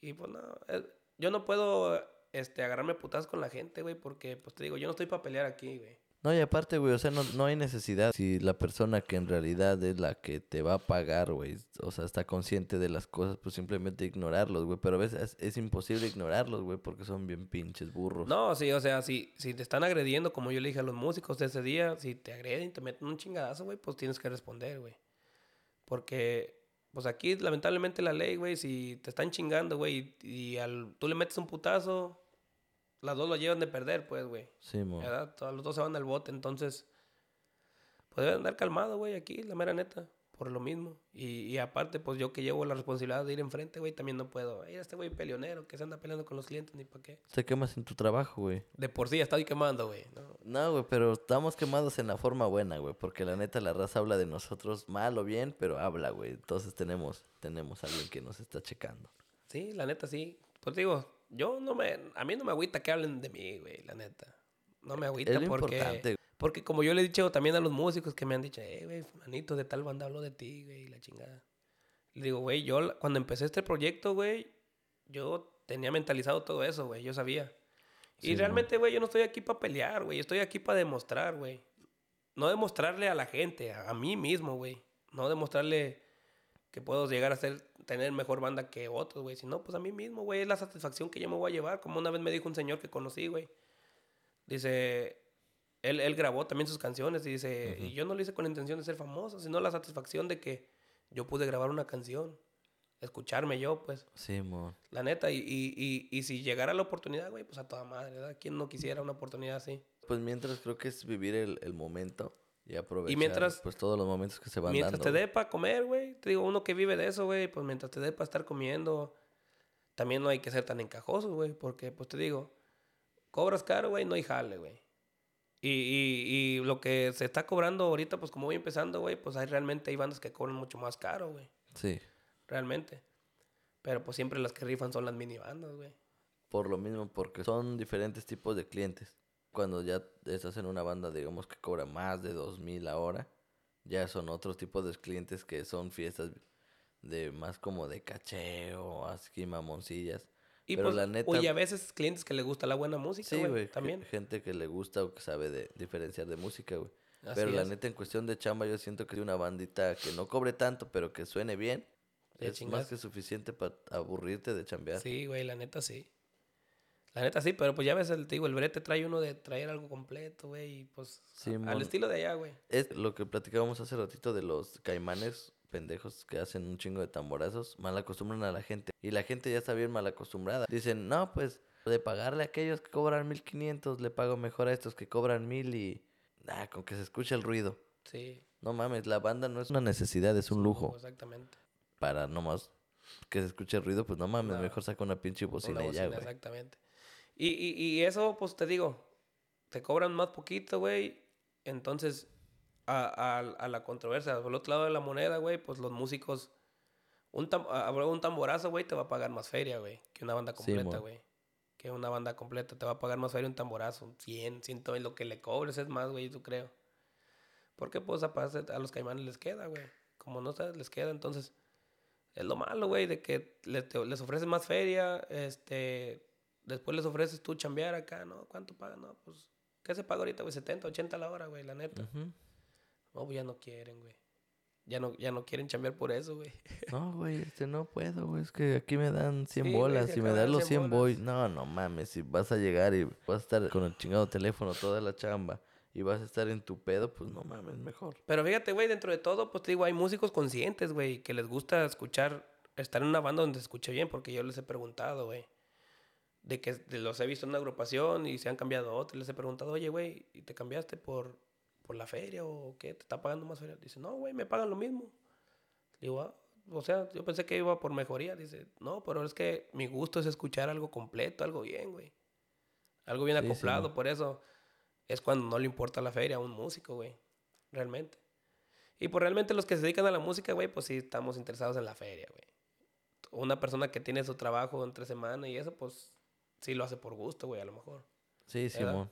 Y pues no, eh, yo no puedo este, agarrarme putadas con la gente, güey, porque, pues te digo, yo no estoy para pelear aquí, güey. No, y aparte, güey, o sea, no, no hay necesidad. Si la persona que en realidad es la que te va a pagar, güey, o sea, está consciente de las cosas, pues simplemente ignorarlos, güey. Pero a veces es, es imposible ignorarlos, güey, porque son bien pinches burros. No, sí, o sea, si, si te están agrediendo, como yo le dije a los músicos de ese día, si te agreden y te meten un chingadazo, güey, pues tienes que responder, güey. Porque, pues aquí, lamentablemente, la ley, güey, si te están chingando, güey, y, y al, tú le metes un putazo, las dos lo llevan de perder, pues, güey. ¿Verdad? Todos los dos se van al bote, entonces, pues deben andar calmado, güey, aquí, la mera neta, por lo mismo. Y, y aparte, pues yo que llevo la responsabilidad de ir enfrente, güey, también no puedo. Ay, este güey peleonero, que se anda peleando con los clientes, ni para qué. Te quemas en tu trabajo, güey. De por sí ya estoy quemando, güey. ¿no? No, güey, pero estamos quemados en la forma buena, güey, porque la neta la raza habla de nosotros mal o bien, pero habla, güey. Entonces tenemos, tenemos a alguien que nos está checando. Sí, la neta sí. Pues digo, yo no me... A mí no me agüita que hablen de mí, güey, la neta. No me agüita Es porque... importante. Porque como yo le he dicho también a los músicos que me han dicho, eh, güey, fulanito de tal banda habló de ti, güey, la chingada. Le digo, güey, yo cuando empecé este proyecto, güey, yo tenía mentalizado todo eso, güey, yo sabía. Y Sí, realmente, güey, yo no estoy aquí para pelear, güey, yo estoy aquí para demostrar, güey. No demostrarle a la gente, a, a mí mismo, güey. No demostrarle que puedo llegar a ser, tener mejor banda que otros, güey. Sino, pues a mí mismo, güey, es la satisfacción que yo me voy a llevar. Como una vez me dijo un señor que conocí, güey. Dice, él, él grabó también sus canciones y dice, y yo no lo hice con la intención de ser famoso, sino la satisfacción de que yo pude grabar una canción. Escucharme yo, pues. Simón. La neta, y, y, y, y si llegara la oportunidad, güey, pues a toda madre, ¿verdad? ¿Quién no quisiera una oportunidad así? Pues mientras creo que es vivir el, el momento y aprovechar mientras- pues todos los momentos que se van Mientras dando. te güey. dé para comer, güey. Te digo, uno que vive de eso, güey, pues mientras te dé para estar comiendo, también no hay que ser tan encajosos, güey, porque, pues te digo, cobras caro, güey, no hay jale, güey. Y, y, y lo que se está cobrando ahorita, pues como voy empezando, güey, pues hay realmente hay bandas que cobran mucho más caro, güey, Sí. realmente. Pero pues siempre las que rifan son las mini bandas, güey. Por lo mismo, porque son diferentes tipos de clientes. Cuando ya estás en una banda, digamos, que cobra más de dos mil a hora, ya son otros tipos de clientes que son fiestas de más como de cacheo, así mamoncillas. Y Pero pues, la neta, oye, a veces clientes que les gusta la buena música, sí, güey, también. gente que le gusta o que sabe de diferenciar de música, güey. Así Pero la neta, en cuestión de chamba, yo siento que una bandita que no cobre tanto, pero que suene bien, es chingas. más que suficiente para aburrirte de chambear. Sí, güey, la neta sí. La neta sí, pero pues ya ves, el, te digo, el brete trae uno de traer algo completo, güey, y pues a- al estilo de allá, güey. Es lo que platicábamos hace ratito de los caimanes pendejos que hacen un chingo de tamborazos, mal acostumbran a la gente. Y la gente ya está bien mal acostumbrada. Dicen, no, pues de pagarle a aquellos que cobran 1500, le pago mejor a estos que cobran mil y... Ah, con que se escuche el ruido. Sí. No mames, la banda no es una necesidad, es un lujo. Exactamente. Para nomás que se escuche el ruido, pues no mames, No. mejor saca una pinche bocina Una y ya, bocina, güey. Exactamente. Y, y, y eso, pues te digo, te cobran más poquito, güey. Entonces, a, a, a la controversia, por el otro lado de la moneda, güey, pues los músicos, un, tam- a- a- un tamborazo, güey, te va a pagar más feria, güey, que una banda Sí, completa, güey. que una banda completa te va a pagar más feria un tamborazo. 100, 100, lo que le cobres es más, güey, yo creo. Porque, pues, aparte, a los caimanes les queda, güey. Como no sabes, les queda, entonces... Es lo malo, güey, de que le- te- les ofreces más feria, este... Después les ofreces tú chambear acá, ¿no? ¿Cuánto pagan? No, pues... ¿Qué se paga ahorita, güey? 70, 80 la hora, güey, la neta. Ujú. No, pues ya no quieren, güey. Ya no, ya no quieren chambear por eso, güey. No, güey, este no puedo, güey. Es que aquí me dan 100 Sí, güey, bolas. si Si me dan los 100 100 voy. No, no mames. Si vas a llegar y vas a estar con el chingado teléfono toda la chamba y vas a estar en tu pedo, pues no mames, mejor. Pero fíjate, güey, dentro de todo, pues te digo, hay músicos conscientes, güey, que les gusta escuchar, estar en una banda donde se escuche bien, porque yo les he preguntado, güey, de que los he visto en una agrupación y se han cambiado a otra, les he preguntado, oye, güey, ¿y te cambiaste por, por la feria o qué? ¿Te está pagando más feria? Dice, no, güey, me pagan lo mismo. Digo, ah, o sea, yo pensé que iba por mejoría. Dice, no, pero es que mi gusto es escuchar algo completo, algo bien, güey. Algo bien Sí, sí, acoplado, por eso es cuando no le importa la feria a un músico, güey. Realmente. Y pues realmente los que se dedican a la música, güey, pues sí estamos interesados en la feria, güey. Una persona que tiene su trabajo entre semana y eso, pues sí lo hace por gusto, güey, a lo mejor. Sí. Simón.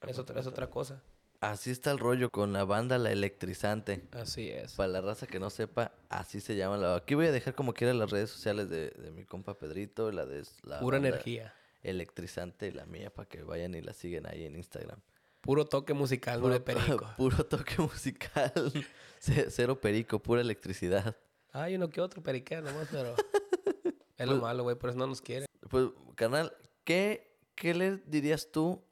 Es otra, es otra cosa. Así está el rollo con la banda La Electrizante. Así es. Para la raza que no sepa, así se llama la... Aquí voy a dejar como quiera las redes sociales de, de mi compa Pedrito, la de la Pura energía. Electrizante, la mía, para que vayan y la siguen ahí en Instagram. Puro toque musical, no de perico. <laughs> puro toque musical, <laughs> ce- cero perico, pura electricidad. Hay uno que otro periquero nomás, pero... <laughs> es lo Pues- malo, güey, por eso no nos quieren. Pues, carnal, ¿qué, ¿qué le dirías tú?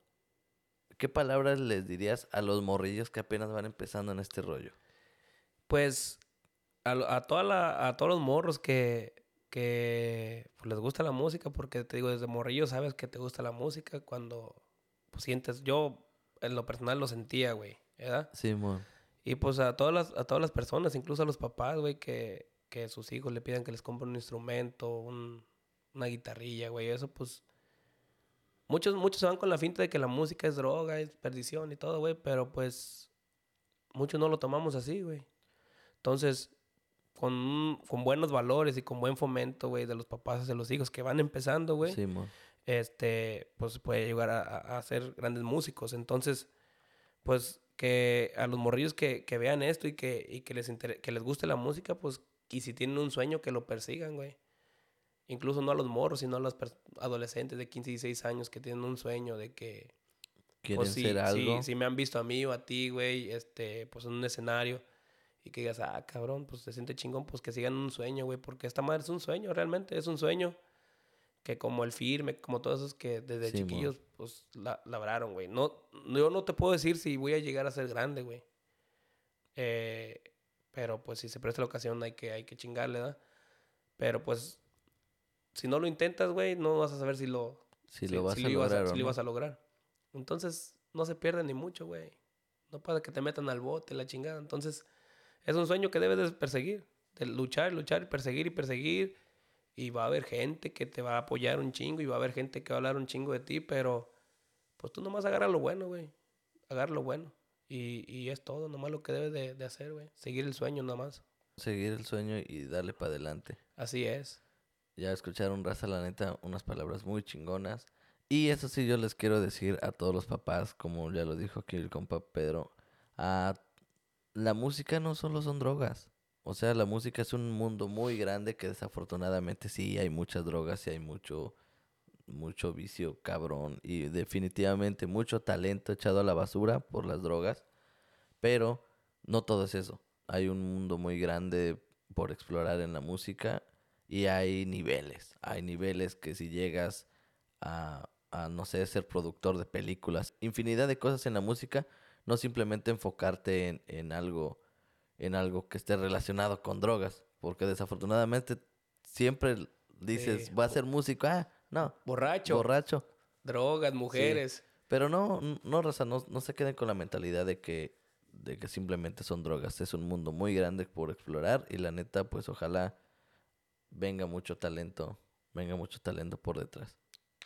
¿Qué palabras les dirías a los morrillos que apenas van empezando en este rollo? Pues a, toda la, a todos los morros que, que pues, les gusta la música, porque te digo, desde morrillo sabes que te gusta la música cuando pues, sientes, yo en lo personal lo sentía, güey, ¿verdad? Simón. Y pues a todas las, a todas las personas, incluso a los papás, güey, que, que sus hijos le pidan que les compren un instrumento, un- una guitarrilla, güey, eso pues... Muchos, muchos se van con la finta de que la música es droga, es perdición y todo, güey, pero pues muchos no lo tomamos así, güey. Entonces, con, con buenos valores y con buen fomento, güey, de los papás hacia los hijos que van empezando, güey, Simón. este, pues puede llegar a, a- ser grandes músicos. Entonces, pues que a los morrillos que, que vean esto y que, y que les inter- que les guste la música, pues, y si tienen un sueño, que lo persigan, güey. Incluso no a los morros, sino a los adolescentes de 15 y 16 años que tienen un sueño de que, ¿Quieren pues, ser algo? si, si me han visto a mí o a ti, güey, este, pues en un escenario y que digas, ah, cabrón, pues se siente chingón, pues que sigan un sueño, güey, porque esta madre es un sueño, realmente es un sueño que como el firme, como todos esos que desde Simón. chiquillos, pues la, labraron, güey. No- yo no te puedo decir si voy a llegar a ser grande, güey. Eh, pero pues si se presta la ocasión hay que, hay que chingarle, ¿verdad? Pero pues si no lo intentas, güey, no vas a saber si lo, Si lo vas a ibas lograr sí o lo no. ibas a lograr. Entonces, no se pierde ni mucho, güey. No pasa que te metan al bote, la chingada. Entonces, es un sueño que debes de perseguir. De luchar, luchar, perseguir y perseguir. Y va a haber gente que te va a apoyar un chingo y va a haber gente que va a hablar un chingo de ti, pero pues tú nomás agarra lo bueno, güey. Agarra lo bueno. Y, y es todo, nomás lo que debes de, de hacer, güey. Seguir el sueño nomás. Seguir el sueño y darle para adelante. Así es. Ya escucharon, raza, la neta, unas palabras muy chingonas. Y eso sí, yo les quiero decir a todos los papás, como ya lo dijo aquí el compa Pedro, a la música no solo son drogas. O sea, la música es un mundo muy grande que desafortunadamente sí hay muchas drogas y hay mucho, mucho vicio cabrón. Y definitivamente mucho talento echado a la basura por las drogas. Pero no todo es eso. Hay un mundo muy grande por explorar en la música y hay niveles. Hay niveles que si llegas a, a, no sé, ser productor de películas, infinidad de cosas en la música, no simplemente enfocarte en, en algo en algo que esté relacionado con drogas, porque desafortunadamente siempre dices, Sí. va a ser músico, ah, no, Borracho. borracho. drogas, mujeres. Pero no, no, raza, no, no se queden con la mentalidad de que de que simplemente son drogas. Es un mundo muy grande por explorar y la neta, pues ojalá venga mucho talento, venga mucho talento por detrás.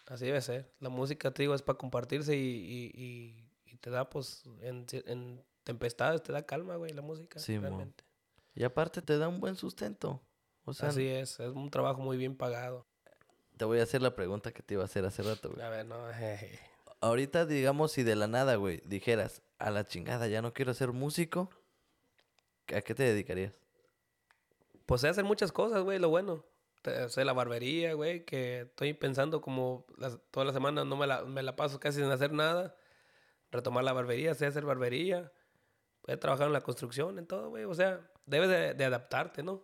Así debe ser. La música, te digo, es para compartirse y, y, y, y te da, pues, en, en tempestades te da calma, güey, la música. Sí, mo. realmente. Y aparte te da un buen sustento. O sea, Así es, es un trabajo muy bien pagado. te voy a hacer la pregunta que te iba a hacer hace rato, güey. A ver, no, <laughs> jeje. Ahorita, digamos, si de la nada, güey, dijeras, a la chingada, ya no quiero ser músico, ¿a qué te dedicarías? Pues sé hacer muchas cosas, güey, lo bueno. Sé la barbería, güey, que estoy pensando como las, toda la semana no me la, me la paso casi sin hacer nada. Retomar la barbería, sé hacer barbería. He trabajado en la construcción, en todo, güey. O sea, debes de, de adaptarte, ¿no?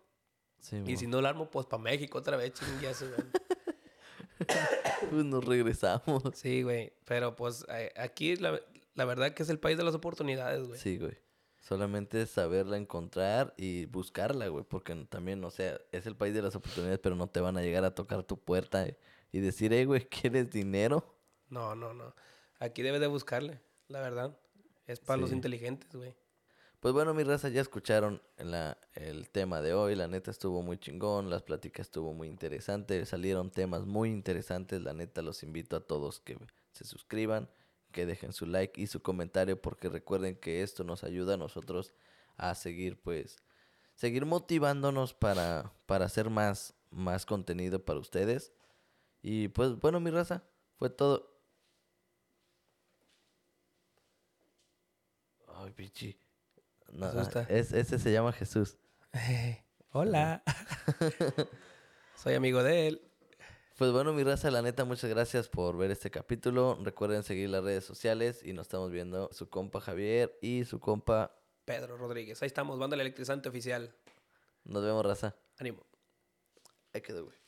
Sí, Y mo. si no lo armo, pues para México otra vez, chingazo, güey. <laughs> Pues nos regresamos. Sí, güey. Pero pues aquí la, la verdad que es el país de las oportunidades, güey. Sí, güey. Solamente es saberla encontrar y buscarla, güey. Porque también, o sea, es el país de las oportunidades, pero no te van a llegar a tocar tu puerta y- decir, hey, güey, ¿quieres dinero? No, no, no. Aquí debes de buscarle, la verdad. Es para los inteligentes, güey. Pues bueno, mi raza, ya escucharon la, el tema de hoy. La neta estuvo muy chingón, las pláticas estuvo muy interesante. Salieron temas muy interesantes. La neta los invito a todos que se suscriban, que dejen su like y su comentario, porque recuerden que esto nos ayuda a nosotros a seguir, pues, seguir motivándonos para, para hacer más, más contenido para ustedes. Y pues bueno, mi raza, fue todo. Ay, pichi. No, es, ese se llama Jesús. <laughs> Hola. <laughs> Soy amigo de él. Pues bueno, mi raza, la neta, muchas gracias por ver este capítulo. Recuerden seguir las redes sociales y nos estamos viendo su compa Javier y su compa. Pedro Rodríguez. Ahí estamos, banda el electrizante oficial. Nos vemos, raza. Ánimo. Ahí quedó, güey.